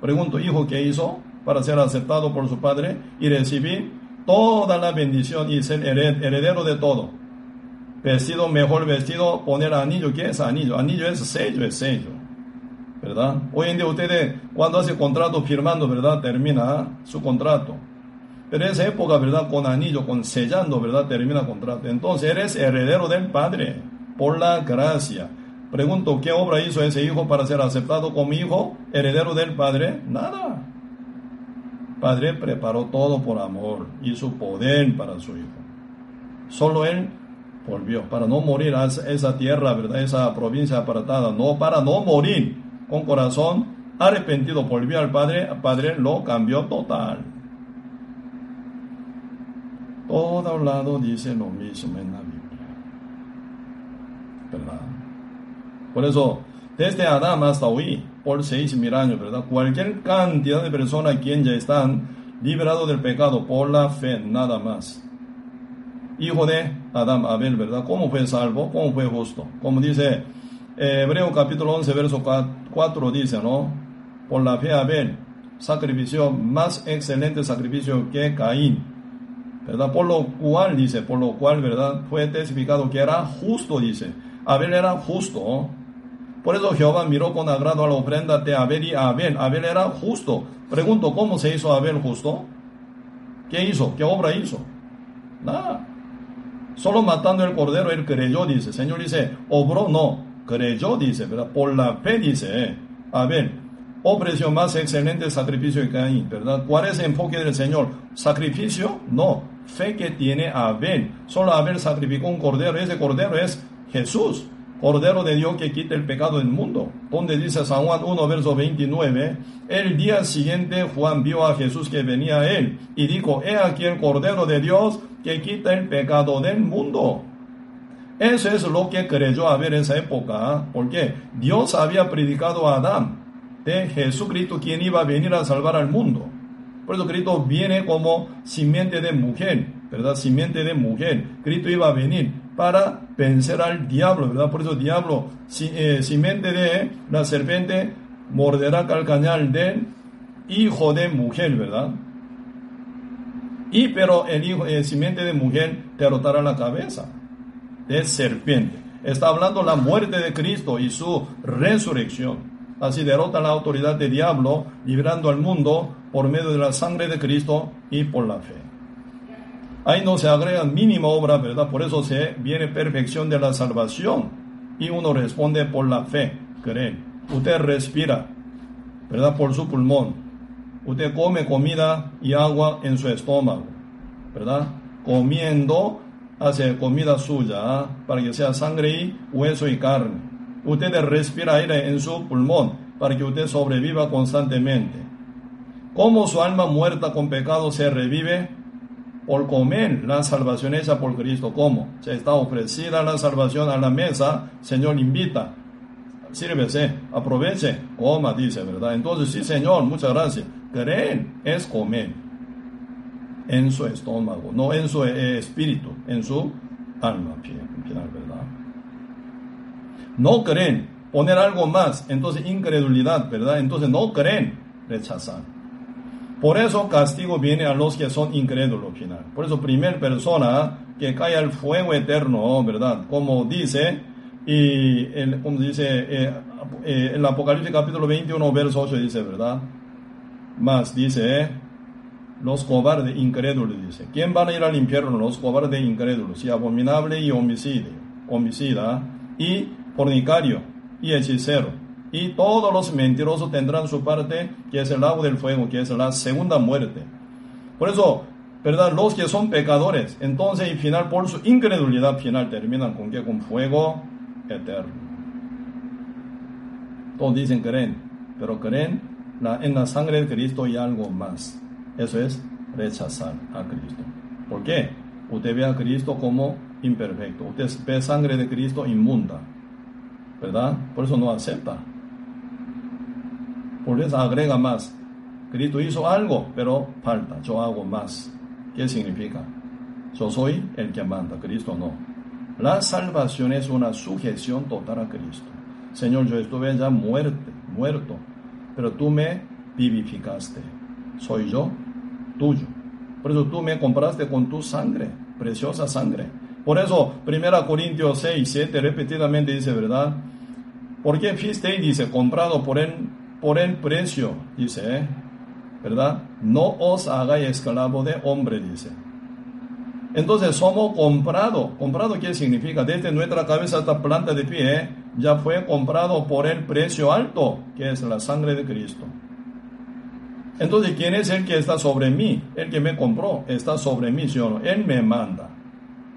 Pregunto, hijo, ¿qué hizo para ser aceptado por su padre y recibir toda la bendición y ser heredero de todo? Vestido, mejor vestido, poner anillo. ¿Qué es anillo? Anillo es sello, es sello. ¿Verdad? Hoy en día ustedes, cuando hace contrato firmando, ¿verdad? Termina su contrato. Pero en esa época, ¿verdad? Con anillo, con sellando, ¿verdad? Termina contrato. Entonces eres heredero del Padre por la gracia. Pregunto, ¿qué obra hizo ese hijo para ser aceptado como hijo, heredero del Padre? Nada. Padre preparó todo por amor y su poder para su hijo. Solo él volvió para no morir a esa tierra, ¿verdad? Esa provincia apartada, no para no morir con corazón arrepentido, volvió al Padre, el Padre lo cambió total. Todo lado dice lo mismo en la Biblia. Por eso, desde Adán hasta hoy, por seis mil años, ¿verdad? Cualquier cantidad de personas quien ya están liberados del pecado por la fe, nada más. Hijo de Adán, Abel, ¿verdad? ¿Cómo fue salvo? ¿Cómo fue justo? Como dice eh, Hebreo capítulo 11, verso 4, dice, ¿no? Por la fe Abel, sacrificio, más excelente sacrificio que Caín ¿verdad? Por lo cual, dice, por lo cual, ¿verdad? Fue testificado que era justo, dice. Abel era justo. Por eso Jehová miró con agrado a la ofrenda de Abel y Abel. Abel era justo. Pregunto, ¿cómo se hizo Abel justo? ¿Qué hizo? ¿Qué obra hizo? Nada. Solo matando el cordero, él creyó, dice. Señor dice, obró, no. Creyó, dice, ¿verdad? Por la fe, dice, eh. Abel ofreció más excelente sacrificio que Caín, ¿verdad? ¿Cuál es el enfoque del Señor? ¿Sacrificio? No. Fe que tiene Abel. Solo Abel sacrificó un cordero. Ese cordero es Jesús. Cordero de Dios que quita el pecado del mundo. Donde dice San Juan 1, verso 29, el día siguiente Juan vio a Jesús que venía a él y dijo, he aquí el Cordero de Dios que quita el pecado del mundo. Eso es lo que creyó Abel en esa época, porque Dios había predicado a Adán de Jesucristo quien iba a venir a salvar al mundo. Por eso Cristo viene como simiente de mujer, ¿verdad? Simiente de mujer. Cristo iba a venir para vencer al diablo, ¿verdad? Por eso diablo, si, eh, de la serpiente, morderá calcañal del hijo de mujer, ¿verdad? Y pero el hijo, eh, simiente de mujer derrotará la cabeza de serpiente. Está hablando la muerte de Cristo y su resurrección. Así derrota la autoridad del diablo, librando al mundo por medio de la sangre de Cristo y por la fe. Ahí no se agrega mínima obra, ¿verdad? Por eso se viene perfección de la salvación. Y uno responde por la fe, cree. Usted respira, ¿verdad? Por su pulmón. Usted come comida y agua en su estómago, ¿verdad? Comiendo, hace comida suya, ¿ah? para que sea sangre y hueso y carne. Usted respira aire en su pulmón para que usted sobreviva constantemente. ¿Cómo su alma muerta con pecado se revive? Por comer la salvación hecha por Cristo. ¿Cómo? Se está ofrecida la salvación a la mesa, Señor invita. Sírvese, aproveche, coma, dice, ¿verdad? Entonces, sí, Señor, muchas gracias. Creer es comer en su estómago, no en su eh, espíritu, en su alma, ¿verdad? no creen, poner algo más, entonces incredulidad, ¿verdad? Entonces no creen, rechazar. Por eso castigo viene a los que son incrédulos final. Por eso primer persona que cae al fuego eterno, ¿verdad? Como dice, y el, como dice eh, eh, el Apocalipsis capítulo 21, verso 8 dice, ¿verdad? Más dice, los cobardes incrédulos, dice. ¿Quién van a ir al infierno? Los cobardes incrédulos, y abominable y homicidio, homicida, y fornicario y hechicero. Y todos los mentirosos tendrán su parte, que es el lago del fuego, que es la segunda muerte. Por eso, ¿verdad? Los que son pecadores, entonces y final por su incredulidad final terminan con que con fuego eterno. Todos dicen creen, pero creen en la sangre de Cristo y algo más. Eso es rechazar a Cristo. ¿Por qué? Usted ve a Cristo como imperfecto. Usted ve sangre de Cristo inmunda. ¿verdad? Por eso no acepta. Por eso agrega más. Cristo hizo algo, pero falta, yo hago más. ¿Qué significa? Yo soy el que manda, Cristo no. La salvación es una sujeción total a Cristo. Señor, yo estuve ya muerto, muerto, pero tú me vivificaste. Soy yo, tuyo. Por eso tú me compraste con tu sangre, preciosa sangre. Por eso, 1 Corintios 6, 7 repetidamente dice, ¿verdad? Porque fuisteis, dice, comprado por el, por el precio, dice, ¿eh? ¿verdad? No os hagáis esclavo de hombre, dice. Entonces somos comprado. ¿Comprado qué significa? Desde nuestra cabeza hasta planta de pie, ¿eh? ya fue comprado por el precio alto, que es la sangre de Cristo. Entonces, ¿quién es el que está sobre mí? El que me compró está sobre mí, ¿sí? Él me manda.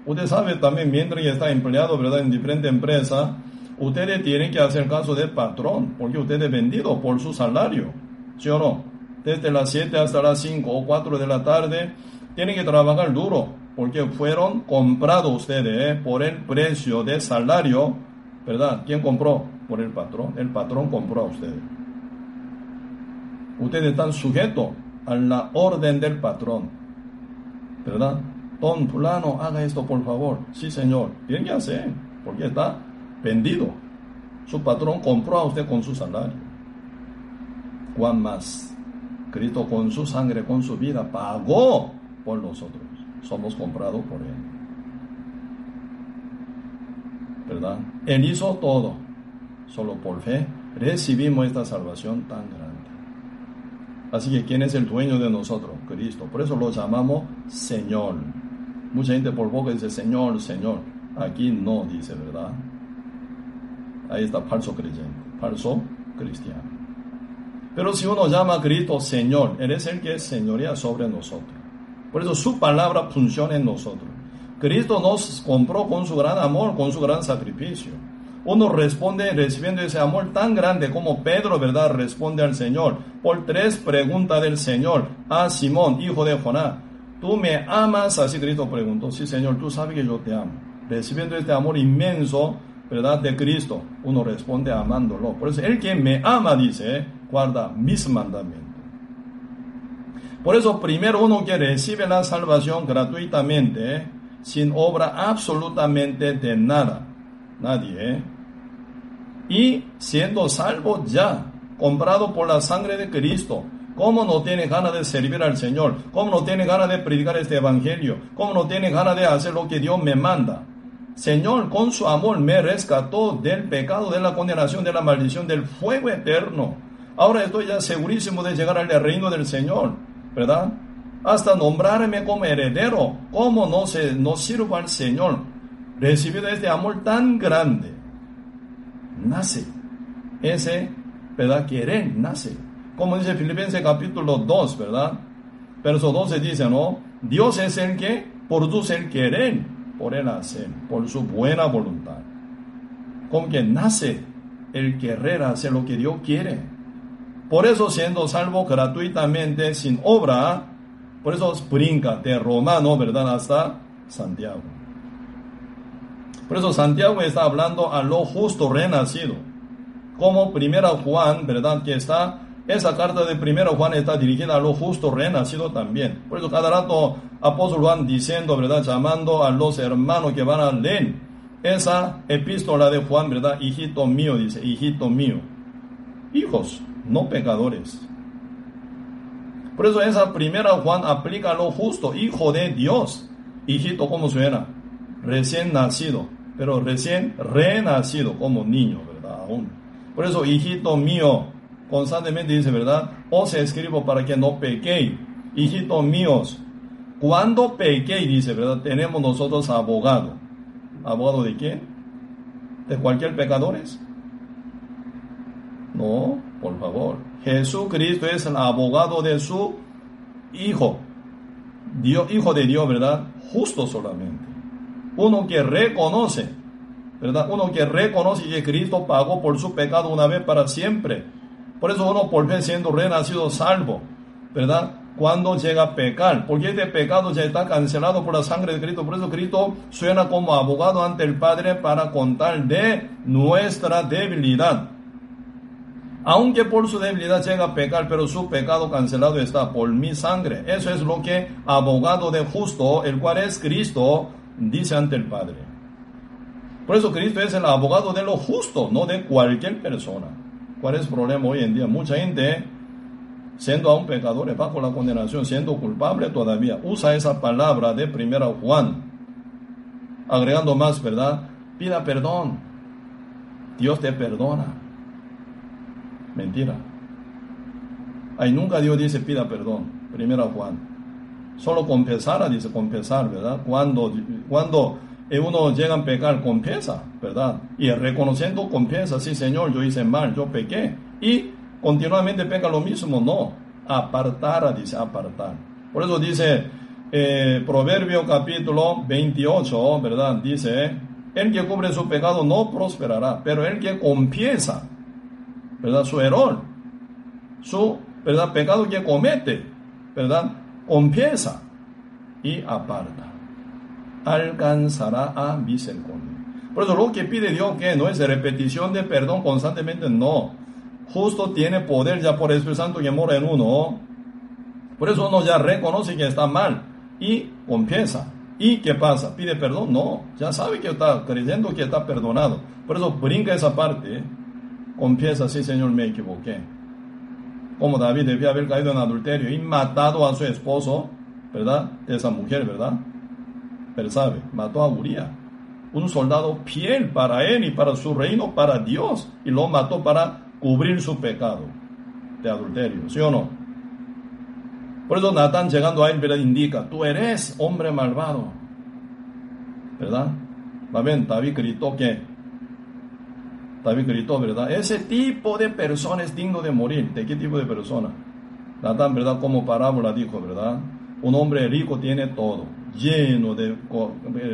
Usted sabe también, mientras está empleado, ¿verdad? En diferentes empresas, ustedes tienen que hacer caso del patrón, porque usted es vendido por su salario, ¿sí o no? Desde las 7 hasta las 5 o 4 de la tarde, tienen que trabajar duro, porque fueron comprados ustedes ¿eh? por el precio de salario, ¿verdad? ¿Quién compró? Por el patrón. El patrón compró a ustedes. Ustedes están sujetos a la orden del patrón, ¿verdad? Don fulano, haga esto por favor. Sí, señor. Tiene que hacer, porque está vendido. Su patrón compró a usted con su salario. ¿Cuán más? Cristo con su sangre, con su vida, pagó por nosotros. Somos comprados por Él. ¿Verdad? Él hizo todo. Solo por fe recibimos esta salvación tan grande. Así que, ¿quién es el dueño de nosotros? Cristo. Por eso lo llamamos Señor. Mucha gente por boca dice Señor, Señor. Aquí no dice, ¿verdad? Ahí está falso creyente, falso cristiano. Pero si uno llama a Cristo Señor, Él es el que señorea sobre nosotros. Por eso su palabra funciona en nosotros. Cristo nos compró con su gran amor, con su gran sacrificio. Uno responde recibiendo ese amor tan grande como Pedro, ¿verdad? Responde al Señor por tres preguntas del Señor a Simón, hijo de Jonás. ¿Tú me amas? Así Cristo preguntó. Sí, Señor, tú sabes que yo te amo. Recibiendo este amor inmenso, ¿verdad? De Cristo, uno responde amándolo. Por eso, el que me ama, dice, guarda mis mandamientos. Por eso, primero uno que recibe la salvación gratuitamente, sin obra absolutamente de nada. Nadie. Y siendo salvo ya, comprado por la sangre de Cristo, ¿Cómo no tiene ganas de servir al Señor? ¿Cómo no tiene ganas de predicar este evangelio? ¿Cómo no tiene ganas de hacer lo que Dios me manda? Señor, con su amor me rescató del pecado, de la condenación, de la maldición, del fuego eterno. Ahora estoy ya segurísimo de llegar al reino del Señor, ¿verdad? Hasta nombrarme como heredero. ¿Cómo no, se, no sirvo al Señor? Recibido este amor tan grande. Nace. Ese, ¿verdad? Querer nace como dice Filipenses capítulo 2, ¿verdad? Verso 12 dice, ¿no? Dios es el que produce el querer por el hacer, por su buena voluntad. Como que nace el querer hacer lo que Dios quiere. Por eso siendo salvo gratuitamente, sin obra, por eso brinca de Romano, ¿verdad? Hasta Santiago. Por eso Santiago está hablando a lo justo renacido. Como primera Juan, ¿verdad? Que está esa carta de primero Juan está dirigida a lo justo renacido también. Por eso cada rato apóstol Juan diciendo, ¿verdad? Llamando a los hermanos que van a leer esa epístola de Juan, ¿verdad? Hijito mío, dice, hijito mío. Hijos, no pecadores. Por eso esa primera Juan aplica a lo justo, hijo de Dios. Hijito, ¿cómo suena? Recién nacido, pero recién renacido como niño, ¿verdad? Aún. Por eso, hijito mío, constantemente dice, ¿verdad? Os escribo para que no pequéis, hijitos míos. Cuando pequéis, dice, ¿verdad? Tenemos nosotros abogado. ¿Abogado de quién? ¿De cualquier pecadores? No, por favor. Jesucristo es el abogado de su Hijo. Dios, hijo de Dios, ¿verdad? Justo solamente. Uno que reconoce, ¿verdad? Uno que reconoce que Cristo pagó por su pecado una vez para siempre por eso uno por fe siendo renacido salvo, ¿verdad? Cuando llega a pecar, porque este pecado ya está cancelado por la sangre de Cristo. Por eso Cristo suena como abogado ante el Padre para contar de nuestra debilidad. Aunque por su debilidad llega a pecar, pero su pecado cancelado está por mi sangre. Eso es lo que abogado de justo, el cual es Cristo, dice ante el Padre. Por eso Cristo es el abogado de lo justo, no de cualquier persona. ¿Cuál es el problema hoy en día? Mucha gente, siendo aún pecadores bajo la condenación, siendo culpable todavía, usa esa palabra de primera Juan, agregando más, ¿verdad? Pida perdón. Dios te perdona. Mentira. Ahí nunca Dios dice pida perdón. Primera Juan. Solo confesar, dice confesar, ¿verdad? Cuando, cuando uno llega a pecar, confiesa, ¿verdad? Y reconociendo, confiesa, sí, Señor, yo hice mal, yo pequé. Y continuamente peca lo mismo, no. Apartar, dice, apartar. Por eso dice eh, Proverbio capítulo 28, ¿verdad? Dice, el que cubre su pecado no prosperará, pero el que confiesa, ¿verdad? Su error, su, ¿verdad? Pecado que comete, ¿verdad? Confiesa y aparta. Alcanzará a misericordia. Por eso lo que pide Dios que no es repetición de perdón constantemente, no. Justo tiene poder ya por el Espíritu Santo que mora en uno. Por eso uno ya reconoce que está mal y confiesa. ¿Y qué pasa? ¿Pide perdón? No, ya sabe que está creyendo que está perdonado. Por eso brinca esa parte, confiesa, sí Señor, me equivoqué. Como David debía haber caído en adulterio y matado a su esposo, ¿verdad? Esa mujer, ¿verdad? Pero sabe, mató a Uriah, un soldado fiel para él y para su reino, para Dios, y lo mató para cubrir su pecado de adulterio, ¿sí o no? Por eso Natán llegando a él, ¿verdad? indica, tú eres hombre malvado. ¿Verdad? También David gritó que, David gritó, ¿verdad? Ese tipo de persona es digno de morir. ¿De qué tipo de persona? Natán, ¿verdad? Como parábola dijo, ¿verdad? Un hombre rico tiene todo, lleno de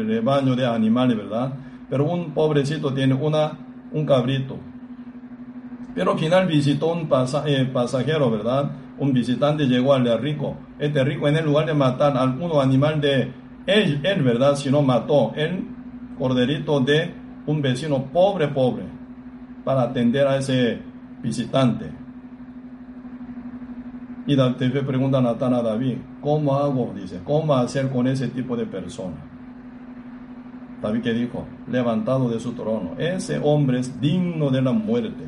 rebaño de animales, ¿verdad? Pero un pobrecito tiene una, un cabrito. Pero al final visitó un eh, pasajero, ¿verdad? un visitante llegó al rico. Este rico en el lugar de matar a alguno animal de él, él, ¿verdad? Si no mató el corderito de un vecino pobre, pobre, para atender a ese visitante. Y David pregunta a Natán a David, ¿cómo hago? Dice, ¿cómo hacer con ese tipo de persona? David que dijo, levantado de su trono, ese hombre es digno de la muerte.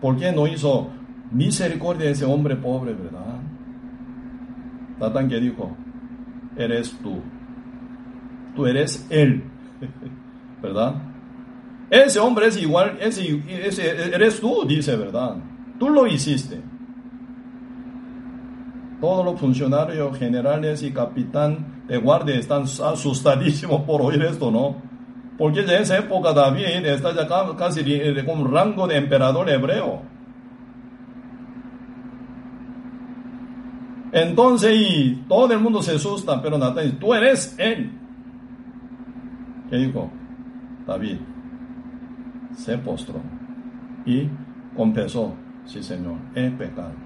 ¿Por qué no hizo misericordia de ese hombre pobre, ¿verdad? Tatán que dijo, eres tú, tú eres él, ¿verdad? Ese hombre es igual, ese, eres tú, dice, ¿verdad? Tú lo hiciste. Todos los funcionarios generales y capitán de guardia están asustadísimos por oír esto, ¿no? Porque en esa época David está ya casi con rango de emperador hebreo. Entonces, y todo el mundo se asusta, pero Natán tú eres él. ¿Qué dijo? David se postró y confesó, sí Señor, he pecado.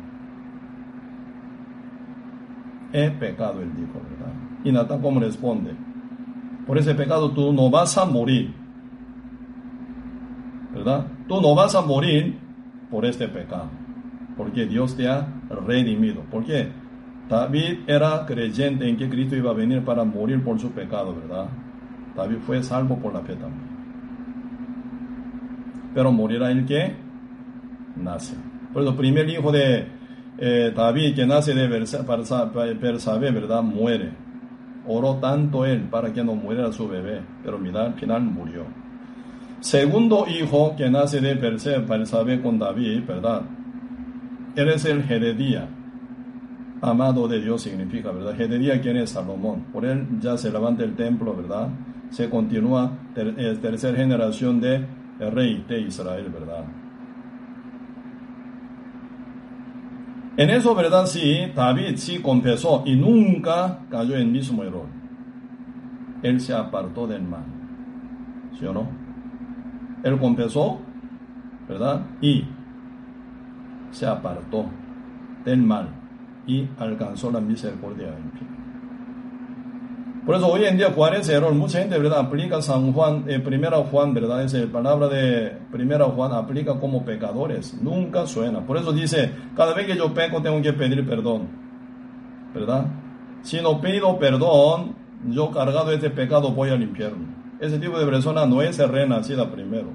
He pecado, él dijo, ¿verdad? Y Natán, ¿cómo responde? Por ese pecado tú no vas a morir. ¿Verdad? Tú no vas a morir por este pecado. Porque Dios te ha redimido. ¿Por qué? David era creyente en que Cristo iba a venir para morir por su pecado, ¿verdad? David fue salvo por la fe también. Pero morirá el que nace. Por eso, primer hijo de eh, David que nace de Bersabe, ¿verdad? Muere. Oró tanto él para que no muriera su bebé, pero al final murió. Segundo hijo que nace de Bersabe con David, ¿verdad? Él es el Jededía amado de Dios significa, ¿verdad? Gedería, quien es Salomón. Por él ya se levanta el templo, ¿verdad? Se continúa ter eh, tercera generación de rey de Israel, ¿verdad? En eso, ¿verdad? Sí, David sí confesó y nunca cayó en el mismo error. Él se apartó del mal. ¿Sí o no? Él confesó, ¿verdad? Y se apartó del mal y alcanzó la misericordia fin. Por eso hoy en día, ¿cuál es el error? Mucha gente, ¿verdad? Aplica San Juan, eh, primera Juan, ¿verdad? Esa palabra de primera Juan aplica como pecadores. Nunca suena. Por eso dice, cada vez que yo peco tengo que pedir perdón. ¿Verdad? Si no pido perdón, yo cargado este pecado voy al infierno. ese tipo de persona no es renacida primero,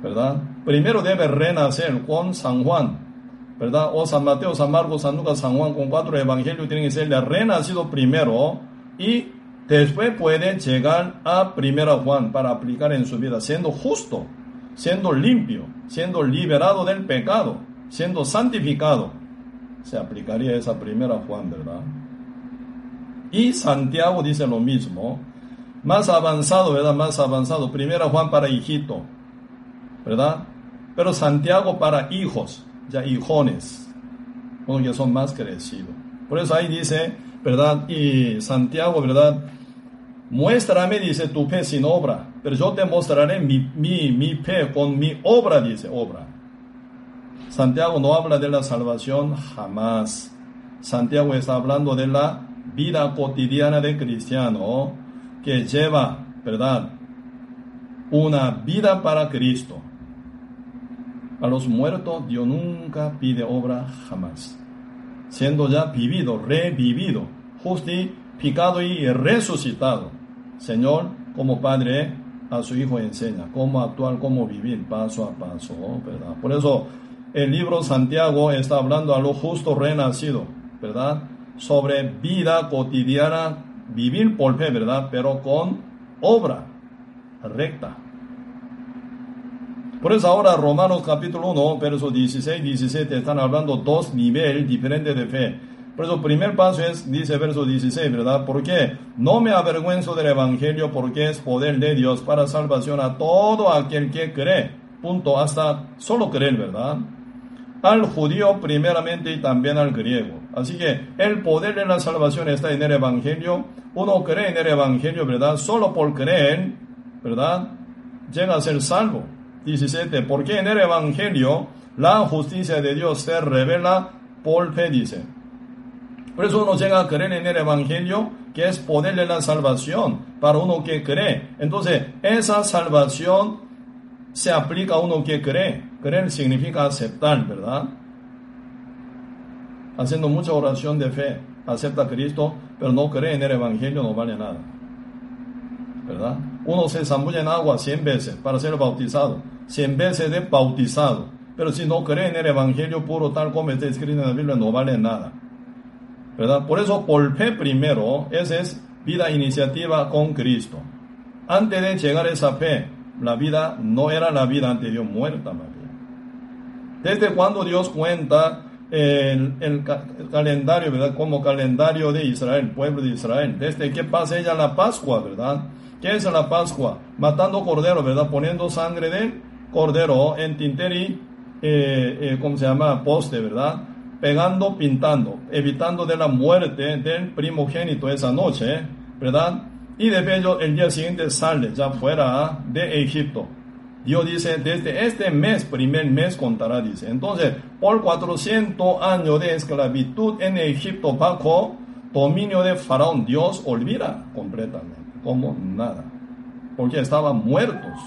¿verdad? Primero debe renacer con San Juan, ¿verdad? O San Mateo, San Marcos, San Lucas, San Juan, con cuatro evangelios tienen que ser renacido primero y después puede llegar a primera Juan para aplicar en su vida, siendo justo, siendo limpio, siendo liberado del pecado, siendo santificado. Se aplicaría esa primera Juan, ¿verdad? Y Santiago dice lo mismo, más avanzado, ¿verdad? Más avanzado. Primera Juan para hijito, ¿verdad? Pero Santiago para hijos, ya hijones, uno que son más crecidos. Por eso ahí dice, ¿verdad? Y Santiago, ¿verdad? Muéstrame, dice, tu fe sin obra, pero yo te mostraré mi, mi, mi fe con mi obra, dice, obra. Santiago no habla de la salvación jamás. Santiago está hablando de la vida cotidiana de cristiano que lleva, ¿verdad? Una vida para Cristo. A los muertos Dios nunca pide obra jamás. Siendo ya vivido, revivido, justificado y resucitado. Señor, como Padre, a su Hijo enseña cómo actuar, cómo vivir paso a paso, ¿verdad? Por eso el libro Santiago está hablando a lo justo renacido, ¿verdad? Sobre vida cotidiana vivir por fe, ¿verdad? Pero con obra recta. Por eso ahora Romanos capítulo 1, versos 16 17 están hablando dos niveles diferentes de fe. Por eso primer paso es, dice verso 16, ¿verdad? Porque no me avergüenzo del Evangelio porque es poder de Dios para salvación a todo aquel que cree. Punto, hasta solo creer, ¿verdad? al judío primeramente y también al griego. Así que el poder de la salvación está en el Evangelio. Uno cree en el Evangelio, ¿verdad? Solo por creer, ¿verdad? Llega a ser salvo. 17. Porque en el Evangelio la justicia de Dios se revela por fe, dice. Por eso uno llega a creer en el Evangelio, que es poder de la salvación para uno que cree. Entonces, esa salvación se aplica a uno que cree. Creer significa aceptar, ¿verdad? Haciendo mucha oración de fe, acepta a Cristo, pero no cree en el Evangelio, no vale nada. ¿Verdad? Uno se zambulla en agua 100 veces para ser bautizado, 100 veces de bautizado, pero si no cree en el Evangelio puro tal como está escrito en la Biblia, no vale nada. ¿Verdad? Por eso, por fe primero, esa es vida iniciativa con Cristo. Antes de llegar a esa fe, la vida no era la vida ante Dios muerta, desde cuando Dios cuenta el, calendario, ¿verdad? Como calendario de Israel, pueblo de Israel. Desde que pasa ella la Pascua, ¿verdad? ¿Qué es la Pascua? Matando cordero, ¿verdad? Poniendo sangre de cordero en tinteri, eh, eh, ¿cómo se llama? Poste, ¿verdad? Pegando, pintando, evitando de la muerte del primogénito esa noche, ¿verdad? Y de ello el día siguiente sale ya fuera de Egipto. Dios dice, desde este mes, primer mes contará, dice. Entonces, por 400 años de esclavitud en Egipto bajo dominio de Faraón, Dios olvida completamente, como nada, porque estaban muertos.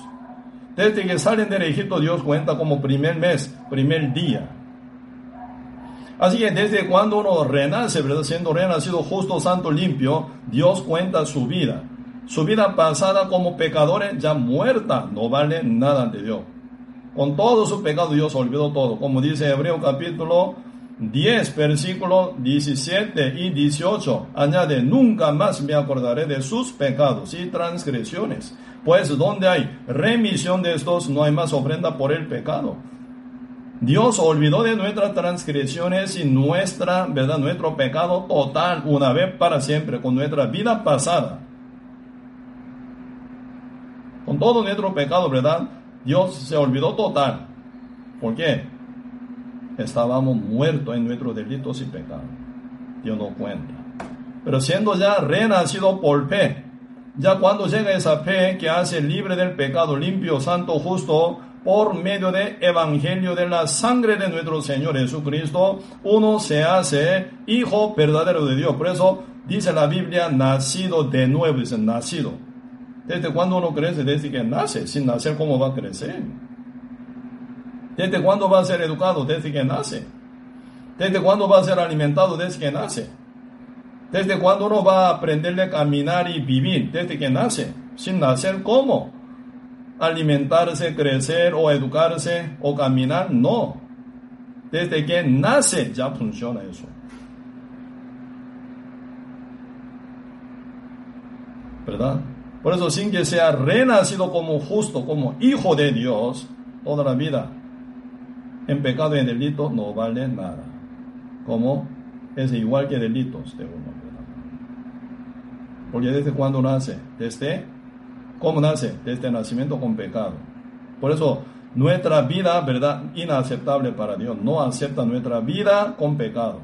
Desde que salen del Egipto, Dios cuenta como primer mes, primer día. Así que desde cuando uno renace, ¿verdad? siendo renacido justo, santo, limpio, Dios cuenta su vida. Su vida pasada como pecadores ya muerta no vale nada ante Dios. Con todo su pecado Dios olvidó todo. Como dice Hebreo capítulo 10, versículo 17 y 18. Añade, nunca más me acordaré de sus pecados y transgresiones. Pues donde hay remisión de estos no hay más ofrenda por el pecado. Dios olvidó de nuestras transgresiones y nuestra, ¿verdad? Nuestro pecado total una vez para siempre con nuestra vida pasada con todo nuestro pecado, ¿verdad? Dios se olvidó total. ¿Por qué? Estábamos muertos en nuestros delitos y pecados. Dios no cuenta. Pero siendo ya renacido por fe, ya cuando llega esa fe que hace libre del pecado, limpio, santo, justo, por medio del evangelio de la sangre de nuestro Señor Jesucristo, uno se hace hijo verdadero de Dios. Por eso dice la Biblia, nacido de nuevo, dice nacido. ¿Desde cuándo uno crece? Desde que nace. Sin nacer, ¿cómo va a crecer? ¿Desde cuándo va a ser educado? Desde que nace. ¿Desde cuándo va a ser alimentado? Desde que nace. ¿Desde cuándo uno va a aprenderle a caminar y vivir? Desde que nace. Sin nacer, ¿cómo? Alimentarse, crecer o educarse o caminar, no. Desde que nace ya funciona eso. ¿Verdad? Por eso, sin que sea renacido como justo, como hijo de Dios, toda la vida en pecado y en delito no vale nada. Como es igual que delitos de uno. Porque desde cuando nace, desde, ¿cómo nace? Desde el nacimiento con pecado. Por eso, nuestra vida, ¿verdad? Inaceptable para Dios. No acepta nuestra vida con pecado.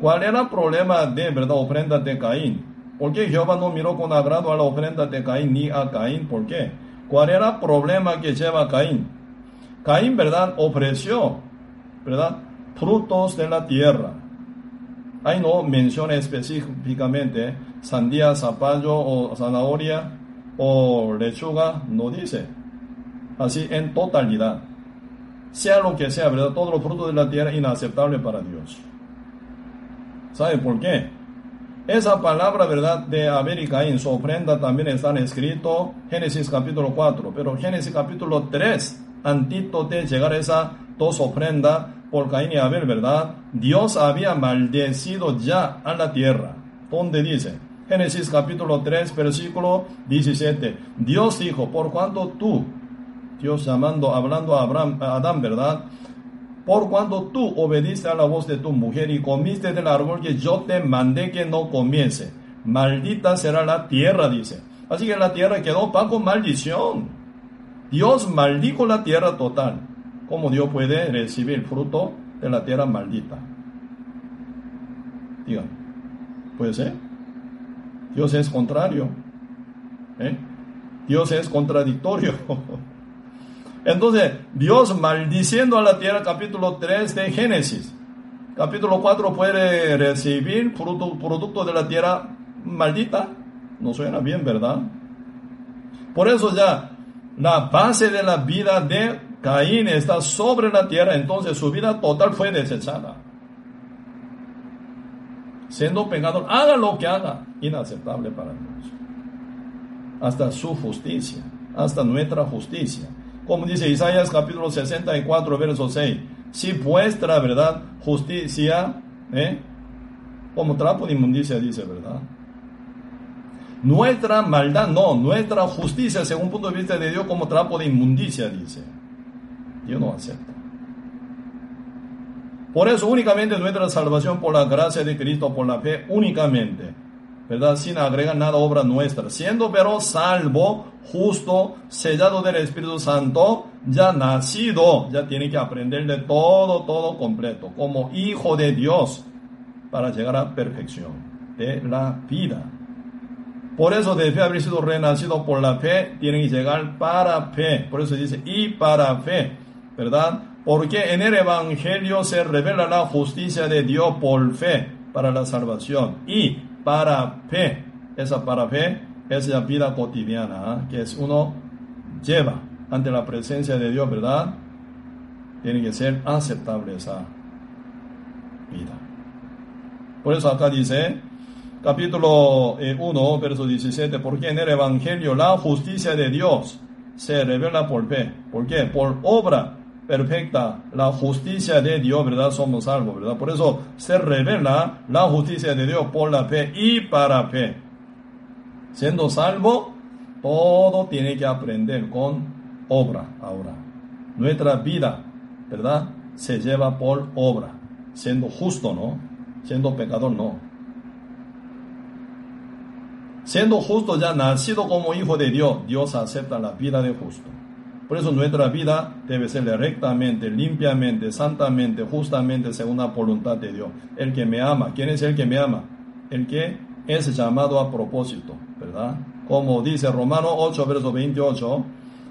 ¿Cuál era el problema de, ¿verdad? Ofrenda de Caín? ¿Por qué Jehová no miró con agrado a la ofrenda de Caín ni a Caín? ¿Por qué? ¿Cuál era el problema que lleva Caín? Caín, ¿verdad? Ofreció, ¿verdad? Frutos de la tierra. Ahí no menciona específicamente sandía, zapallo o zanahoria o lechuga, no dice. Así en totalidad. Sea lo que sea, ¿verdad? Todos los frutos de la tierra inaceptable para Dios. ¿Sabe por qué? Esa palabra, ¿verdad? De América en su ofrenda también está escrito Génesis capítulo 4, pero Génesis capítulo 3, antito de llegar a esa dos ofrendas por Caín y Abel, ¿verdad? Dios había maldecido ya a la tierra. ¿Dónde dice? Génesis capítulo 3, versículo 17. Dios dijo, por cuanto tú, Dios llamando, hablando a, Abraham, a Adán, ¿verdad? por cuando tú obediste a la voz de tu mujer y comiste del árbol que yo te mandé que no comiese. Maldita será la tierra, dice. Así que la tierra quedó bajo maldición. Dios maldijo la tierra total. ¿Cómo Dios puede recibir fruto de la tierra maldita? Digan, ¿puede ser? Dios es contrario. ¿eh? Dios es contradictorio. Entonces, Dios maldiciendo a la tierra, capítulo 3 de Génesis. Capítulo 4 puede recibir producto, de la tierra maldita. No suena bien, ¿verdad? Por eso ya la base de la vida de Caín está sobre la tierra, entonces su vida total fue desechada. Siendo pecador, haga lo que haga, inaceptable para Dios. Hasta su justicia, hasta nuestra justicia como dice Isaías capítulo 64, verso 6, si vuestra verdad, justicia, ¿eh? como trapo de inmundicia dice, ¿verdad? Nuestra maldad no, nuestra justicia según punto de vista de Dios como trapo de inmundicia dice. Dios no acepta. Por eso únicamente nuestra salvación por la gracia de Cristo, por la fe únicamente ¿verdad? Sin agregar nada obra nuestra, siendo pero salvo, justo, sellado del Espíritu Santo, ya nacido, ya tiene que aprender de todo, todo completo, como hijo de Dios, para llegar a perfección de la vida. Por eso debe haber sido renacido por la fe, tiene que llegar para fe. Por eso dice, y para fe, ¿verdad? Porque en el Evangelio se revela la justicia de Dios por fe para la salvación. Y para fe. Esa para fe es la vida cotidiana ¿ah? que es uno lleva ante la presencia de Dios, ¿verdad? Tiene que ser aceptable esa vida. Por eso acá dice, capítulo 1, eh, verso 17, porque en el Evangelio la justicia de Dios se revela por fe. ¿Por qué? Por obra perfecta, la justicia de Dios, ¿verdad? Somos salvos, ¿verdad? Por eso se revela la justicia de Dios por la fe y para fe. Siendo salvo, todo tiene que aprender con obra ahora. Nuestra vida, ¿verdad? Se lleva por obra. Siendo justo, ¿no? Siendo pecador, no. Siendo justo ya nacido como hijo de Dios, Dios acepta la vida de justo. Por eso nuestra vida debe ser rectamente, limpiamente, santamente, justamente según la voluntad de Dios. El que me ama, ¿quién es el que me ama? El que es llamado a propósito, ¿verdad? Como dice Romano 8, verso 28,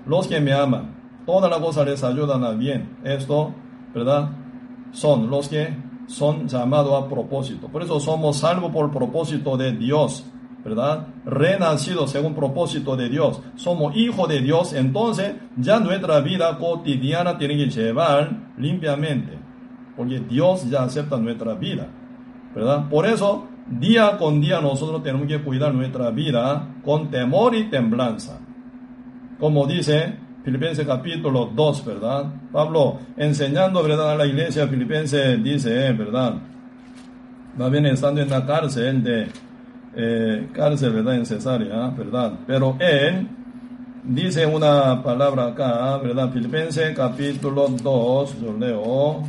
los que me aman, todas las cosas les ayudan al bien. Esto, ¿verdad? Son los que son llamados a propósito. Por eso somos salvos por propósito de Dios. ¿Verdad? Renacido según propósito de Dios. Somos hijos de Dios, entonces ya nuestra vida cotidiana tiene que llevar limpiamente, porque Dios ya acepta nuestra vida, ¿verdad? Por eso día con día nosotros tenemos que cuidar nuestra vida con temor y temblanza. Como dice Filipenses capítulo 2, ¿verdad? Pablo enseñando, ¿verdad? A la iglesia filipense dice, ¿verdad? Va bien estando en la cárcel de, eh, cárcel, ¿verdad? En Cesarea, ¿verdad? Pero él dice una palabra acá, ¿verdad? Filipenses capítulo 2, yo leo,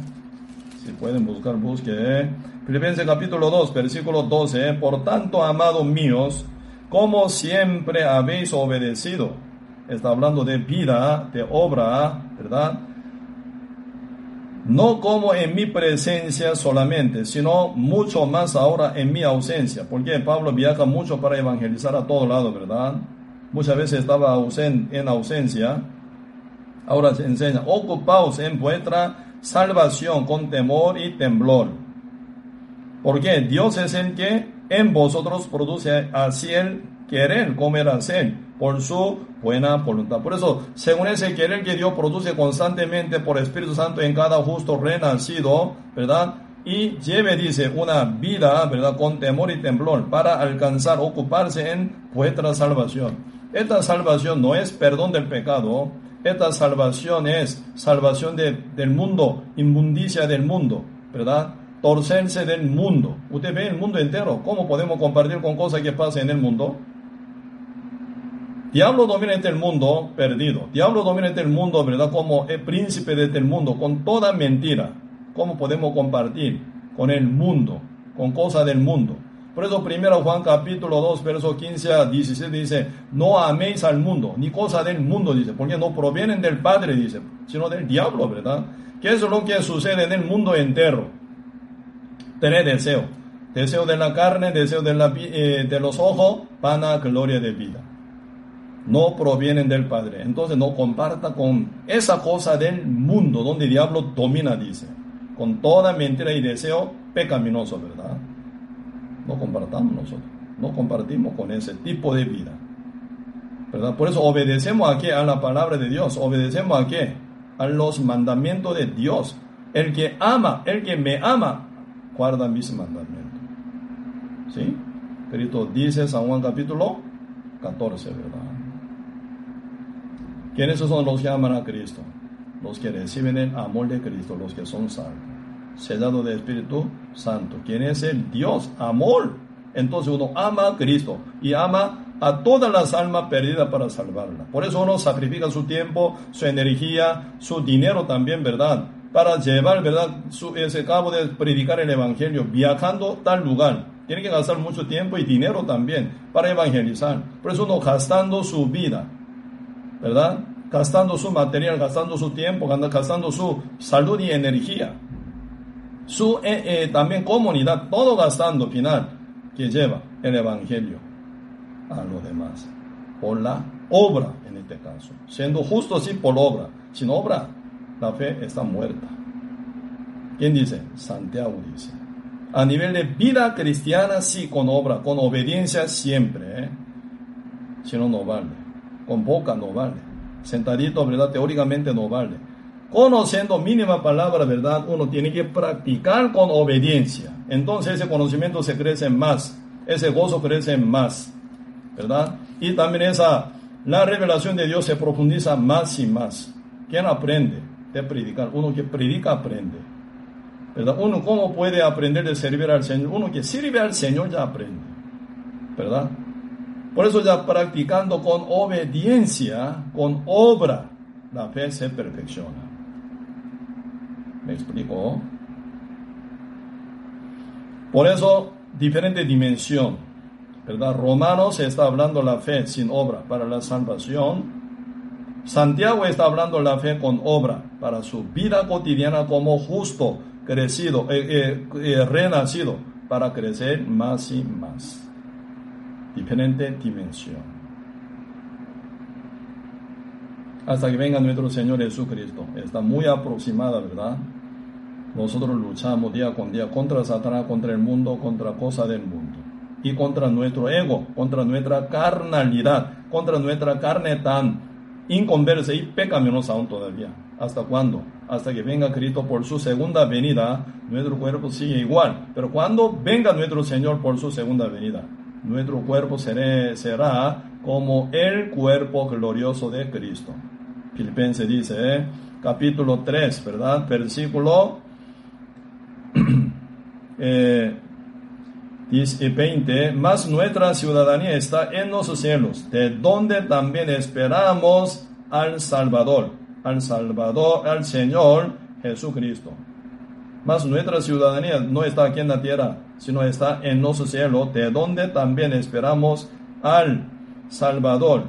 si pueden buscar, busque. Filipenses capítulo 2, versículo 12, por tanto, amados míos, como siempre habéis obedecido, está hablando de vida, de obra, ¿verdad? No como en mi presencia solamente, sino mucho más ahora en mi ausencia, porque Pablo viaja mucho para evangelizar a todo lado, ¿verdad? Muchas veces estaba en ausencia, ahora se enseña, ocupaos en vuestra salvación con temor y temblor. Porque Dios es el que en vosotros produce así el querer comer hacer por su buena voluntad. Por eso, según ese querer que Dios produce constantemente por Espíritu Santo en cada justo renacido, ¿verdad? Y lleve, dice, una vida, ¿verdad? Con temor y temblor para alcanzar, ocuparse en vuestra salvación. Esta salvación no es perdón del pecado, esta salvación es salvación del mundo, inmundicia del mundo, ¿verdad? Torcerse del mundo. Usted ve el mundo entero. ¿Cómo podemos compartir con cosas que pasan en el mundo? Diablo domina este mundo perdido. Diablo domina este mundo, ¿verdad? Como el príncipe de este mundo, con toda mentira. ¿Cómo podemos compartir con el mundo, con cosas del mundo? Por eso primero Juan capítulo 2, verso 15 a 17 dice, no améis al mundo, ni cosa del mundo, dice, porque no provienen del Padre, dice, sino del diablo, ¿verdad? ¿Qué es lo que sucede en el mundo entero? Tener deseo. Deseo de la carne, deseo de, la, eh, de los ojos, pana gloria de vida no provienen del Padre. Entonces no comparta con esa cosa del mundo donde el diablo domina, dice. Con toda mentira y deseo pecaminoso, ¿verdad? No compartamos nosotros. No compartimos con ese tipo de vida. ¿Verdad? Por eso obedecemos a qué? A la palabra de Dios. Obedecemos a qué? A los mandamientos de Dios. El que ama, el que me ama, guarda mis mandamientos. ¿Sí? Cristo dice San Juan capítulo 14, ¿verdad? ¿Quiénes son los que aman a Cristo? Los que reciben el amor de Cristo, los que son salvos. Sellado de Espíritu Santo. ¿Quién es el Dios? Amor. Entonces uno ama a Cristo y ama a todas las almas perdidas para salvarlas. Por eso uno sacrifica su tiempo, su energía, su dinero también, ¿verdad? Para llevar, ¿verdad? Su, ese cabo de predicar el Evangelio, viajando tal lugar. Tiene que gastar mucho tiempo y dinero también para evangelizar. Por eso uno gastando su vida ¿verdad? Gastando su material, gastando su tiempo, gastando su salud y energía. Su eh, eh, también comunidad, todo gastando final que lleva el Evangelio a los demás. Por la obra en este caso. Siendo justo sí por obra. Sin obra, la fe está muerta. ¿Quién dice? Santiago dice. A nivel de vida cristiana, sí, con obra, con obediencia siempre. ¿eh? Si no, no vale con boca no vale. Sentadito, ¿verdad? Teóricamente no vale. Conociendo mínima palabra, ¿verdad? Uno tiene que practicar con obediencia. Entonces ese conocimiento se crece más. Ese gozo crece más. ¿Verdad? Y también esa, la revelación de Dios se profundiza más y más. ¿Quién aprende de predicar? Uno que predica aprende. ¿Verdad? Uno cómo puede aprender de servir al Señor. Uno que sirve al Señor ya aprende. ¿Verdad? Por eso ya practicando con obediencia, con obra, la fe se perfecciona. ¿Me explico? Por eso, diferente dimensión. ¿Verdad? Romanos está hablando la fe sin obra para la salvación. Santiago está hablando la fe con obra para su vida cotidiana como justo, crecido, eh, eh, eh, renacido, para crecer más y más diferente dimensión. Hasta que venga nuestro Señor Jesucristo. Está muy aproximada, ¿verdad? Nosotros luchamos día con día contra Satanás, contra el mundo, contra cosas del mundo. Y contra nuestro ego, contra nuestra carnalidad, contra nuestra carne tan inconversa y pecaminosa aún todavía. ¿Hasta cuándo? Hasta que venga Cristo por su segunda venida, nuestro cuerpo sigue igual. Pero cuando venga nuestro Señor por su segunda venida, nuestro cuerpo será, como el cuerpo glorioso de Cristo. Filipenses dice, ¿eh? capítulo 3, ¿verdad? Versículo eh, 20, más nuestra ciudadanía está en los cielos, de donde también esperamos al Salvador, al Salvador, al Señor Jesucristo. Más nuestra ciudadanía no está aquí en la tierra, sino está en los cielos, de donde también esperamos al Salvador,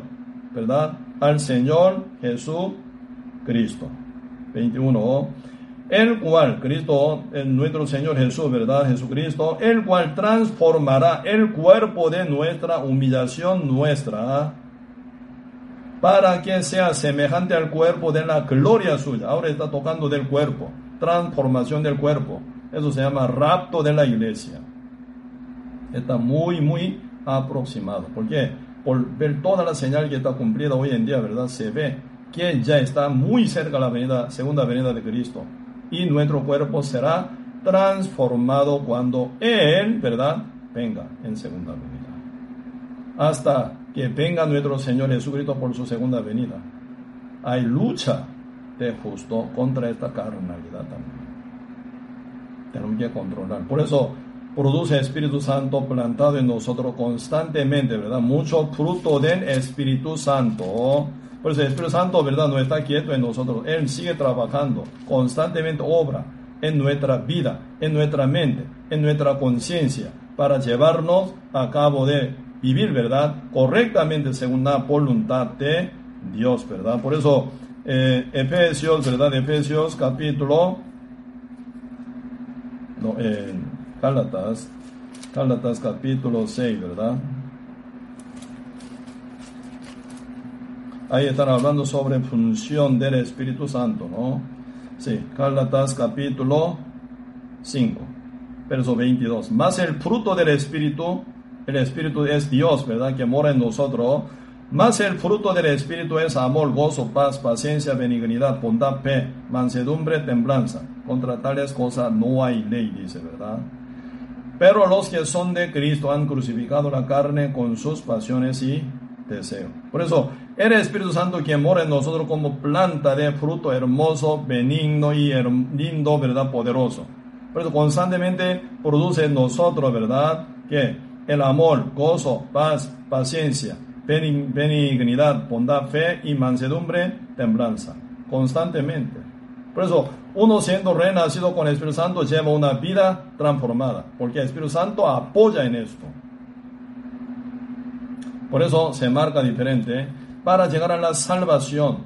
¿verdad? Al Señor Jesucristo. 21 el cual, Cristo, nuestro Señor Jesús, ¿verdad? Jesucristo, el cual transformará el cuerpo de nuestra humillación nuestra para que sea semejante al cuerpo de la gloria suya. Ahora está tocando del cuerpo, transformación del cuerpo. Eso se llama rapto de la iglesia. Está muy, muy aproximado. ¿Por qué? Por ver toda la señal que está cumplida hoy en día, ¿verdad? Se ve que ya está muy cerca la venida, segunda venida de Cristo y nuestro cuerpo será transformado cuando Él, ¿verdad?, venga en segunda venida. Hasta que venga nuestro Señor Jesucristo por su segunda venida. Hay lucha de justo contra esta carnalidad también. Tenemos que controlar. Por eso produce Espíritu Santo plantado en nosotros constantemente, ¿verdad? Mucho fruto del Espíritu Santo por eso el Espíritu Santo, ¿verdad? No está quieto en nosotros. Él sigue trabajando, constantemente obra en nuestra vida, en nuestra mente, en nuestra conciencia, para llevarnos a cabo de vivir, ¿verdad? Correctamente según la voluntad de Dios, ¿verdad? Por eso, eh, Efesios, ¿verdad? Efesios capítulo, no, eh, Gálatas, Gálatas capítulo 6, ¿verdad? Ahí están hablando sobre función del Espíritu Santo, ¿no? Sí, Gálatas capítulo 5, verso 22. Más el fruto del Espíritu, el Espíritu es Dios, ¿verdad? Que mora en nosotros. Más el fruto del Espíritu es amor, gozo, paz, paciencia, benignidad, bondad, fe, mansedumbre, templanza. Contra tales cosas no hay ley, dice, ¿verdad? Pero los que son de Cristo han crucificado la carne con sus pasiones y deseos. Por eso, el Espíritu Santo quien mora en nosotros como planta de fruto hermoso, benigno y lindo, ¿verdad? Poderoso. Por eso constantemente produce en nosotros, ¿verdad? Que el amor, gozo, paz, paciencia, benignidad, bondad, fe y mansedumbre, templanza. Constantemente. Por eso, uno siendo renacido con el Espíritu Santo lleva una vida transformada, porque el Espíritu Santo apoya en esto. Por eso se marca diferente para llegar a la salvación.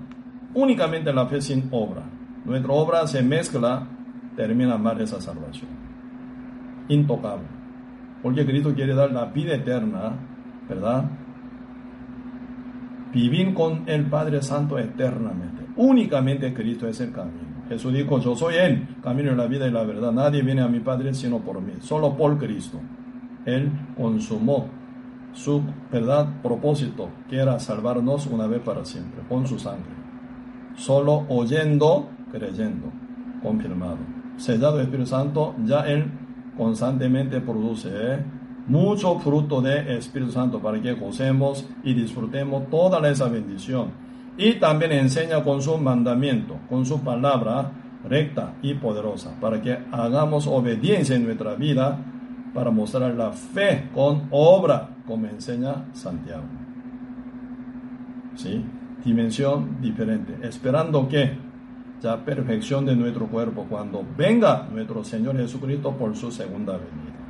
Únicamente la fe sin obra. Nuestra obra se mezcla, termina mal esa salvación. Intocable. Porque Cristo quiere dar la vida eterna, ¿verdad? Vivir con el Padre Santo eternamente. Únicamente Cristo es el camino. Jesús dijo, yo soy Él, camino de la vida y la verdad. Nadie viene a mi Padre sino por mí, solo por Cristo. Él consumó su verdad propósito, que era salvarnos una vez para siempre, con su sangre. Solo oyendo, creyendo, confirmado. Sellado el Espíritu Santo, ya Él constantemente produce ¿eh? Mucho fruto de Espíritu Santo para que gocemos y disfrutemos toda esa bendición. Y también enseña con su mandamiento, con su palabra recta y poderosa, para que hagamos obediencia en nuestra vida para mostrar la fe con obra, como enseña Santiago. ¿Sí? Dimensión diferente, esperando que ya perfección de nuestro cuerpo cuando venga nuestro Señor Jesucristo por su segunda venida.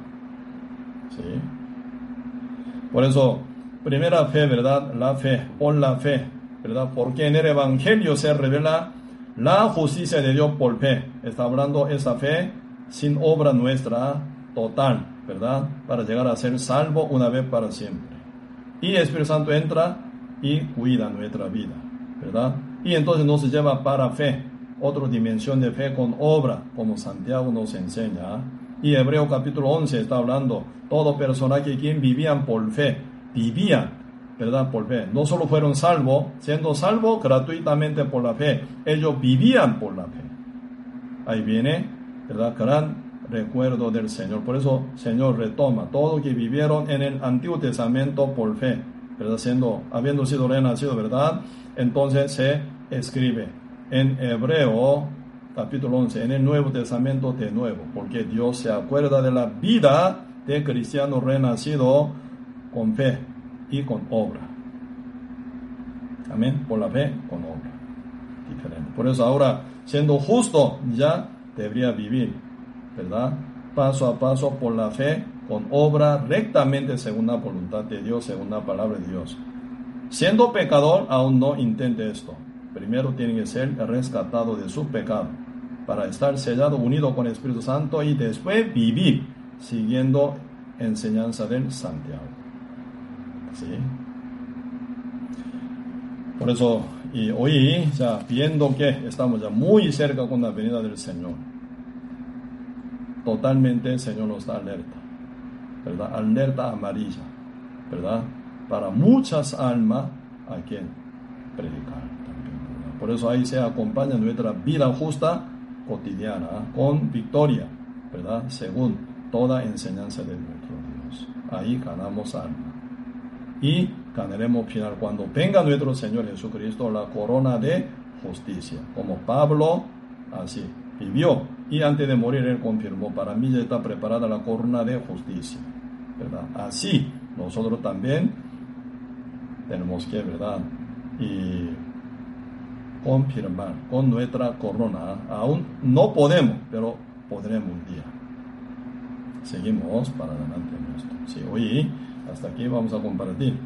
¿Sí? Por eso, primera fe, ¿verdad? La fe, por la fe, ¿verdad? Porque en el Evangelio se revela la justicia de Dios por fe. Está hablando esa fe sin obra nuestra total, ¿verdad? Para llegar a ser salvo una vez para siempre. Y el Espíritu Santo entra y cuida nuestra vida, ¿verdad? Y entonces nos lleva para fe, otra dimensión de fe con obra, como Santiago nos enseña. Y Hebreo capítulo 11 está hablando, todo personaje quien vivían por fe, vivían ¿verdad? Por fe. No solo fueron salvos, siendo salvos gratuitamente por la fe, ellos vivían por la fe. Ahí viene, ¿verdad? Gran recuerdo del Señor. Por eso, Señor retoma todo que vivieron en el Antiguo Testamento por fe, ¿verdad? Siendo, habiendo sido renacido, ¿verdad? Entonces se escribe en Hebreo capítulo 11, en el Nuevo Testamento de nuevo, porque Dios se acuerda de la vida de cristiano renacido con fe y con obra. Amén, por la fe, con obra. Diferente. Por eso ahora, siendo justo, ya debería vivir, ¿verdad? Paso a paso por la fe, con obra rectamente según la voluntad de Dios, según la palabra de Dios. Siendo pecador, aún no intente esto. Primero tiene que ser rescatado de su pecado para estar sellado, unido con el Espíritu Santo y después vivir siguiendo enseñanza del Santiago. ¿Sí? Por eso, y hoy, ya viendo que estamos ya muy cerca con la venida del Señor, totalmente el Señor nos da alerta, ¿verdad? Alerta amarilla, ¿verdad? Para muchas almas a quien predicar Por eso ahí se acompaña nuestra vida justa cotidiana con victoria, ¿verdad? Según toda enseñanza de nuestro Dios. Ahí ganamos alma. Y ganaremos final cuando venga nuestro Señor Jesucristo la corona de justicia. Como Pablo así vivió y antes de morir él confirmó, para mí ya está preparada la corona de justicia. ¿verdad? Así nosotros también tenemos que, ¿verdad? Y confirmar con nuestra corona. Aún no podemos, pero podremos un día. Seguimos para adelante nuestro. Sí, hoy hasta aquí vamos a compartir.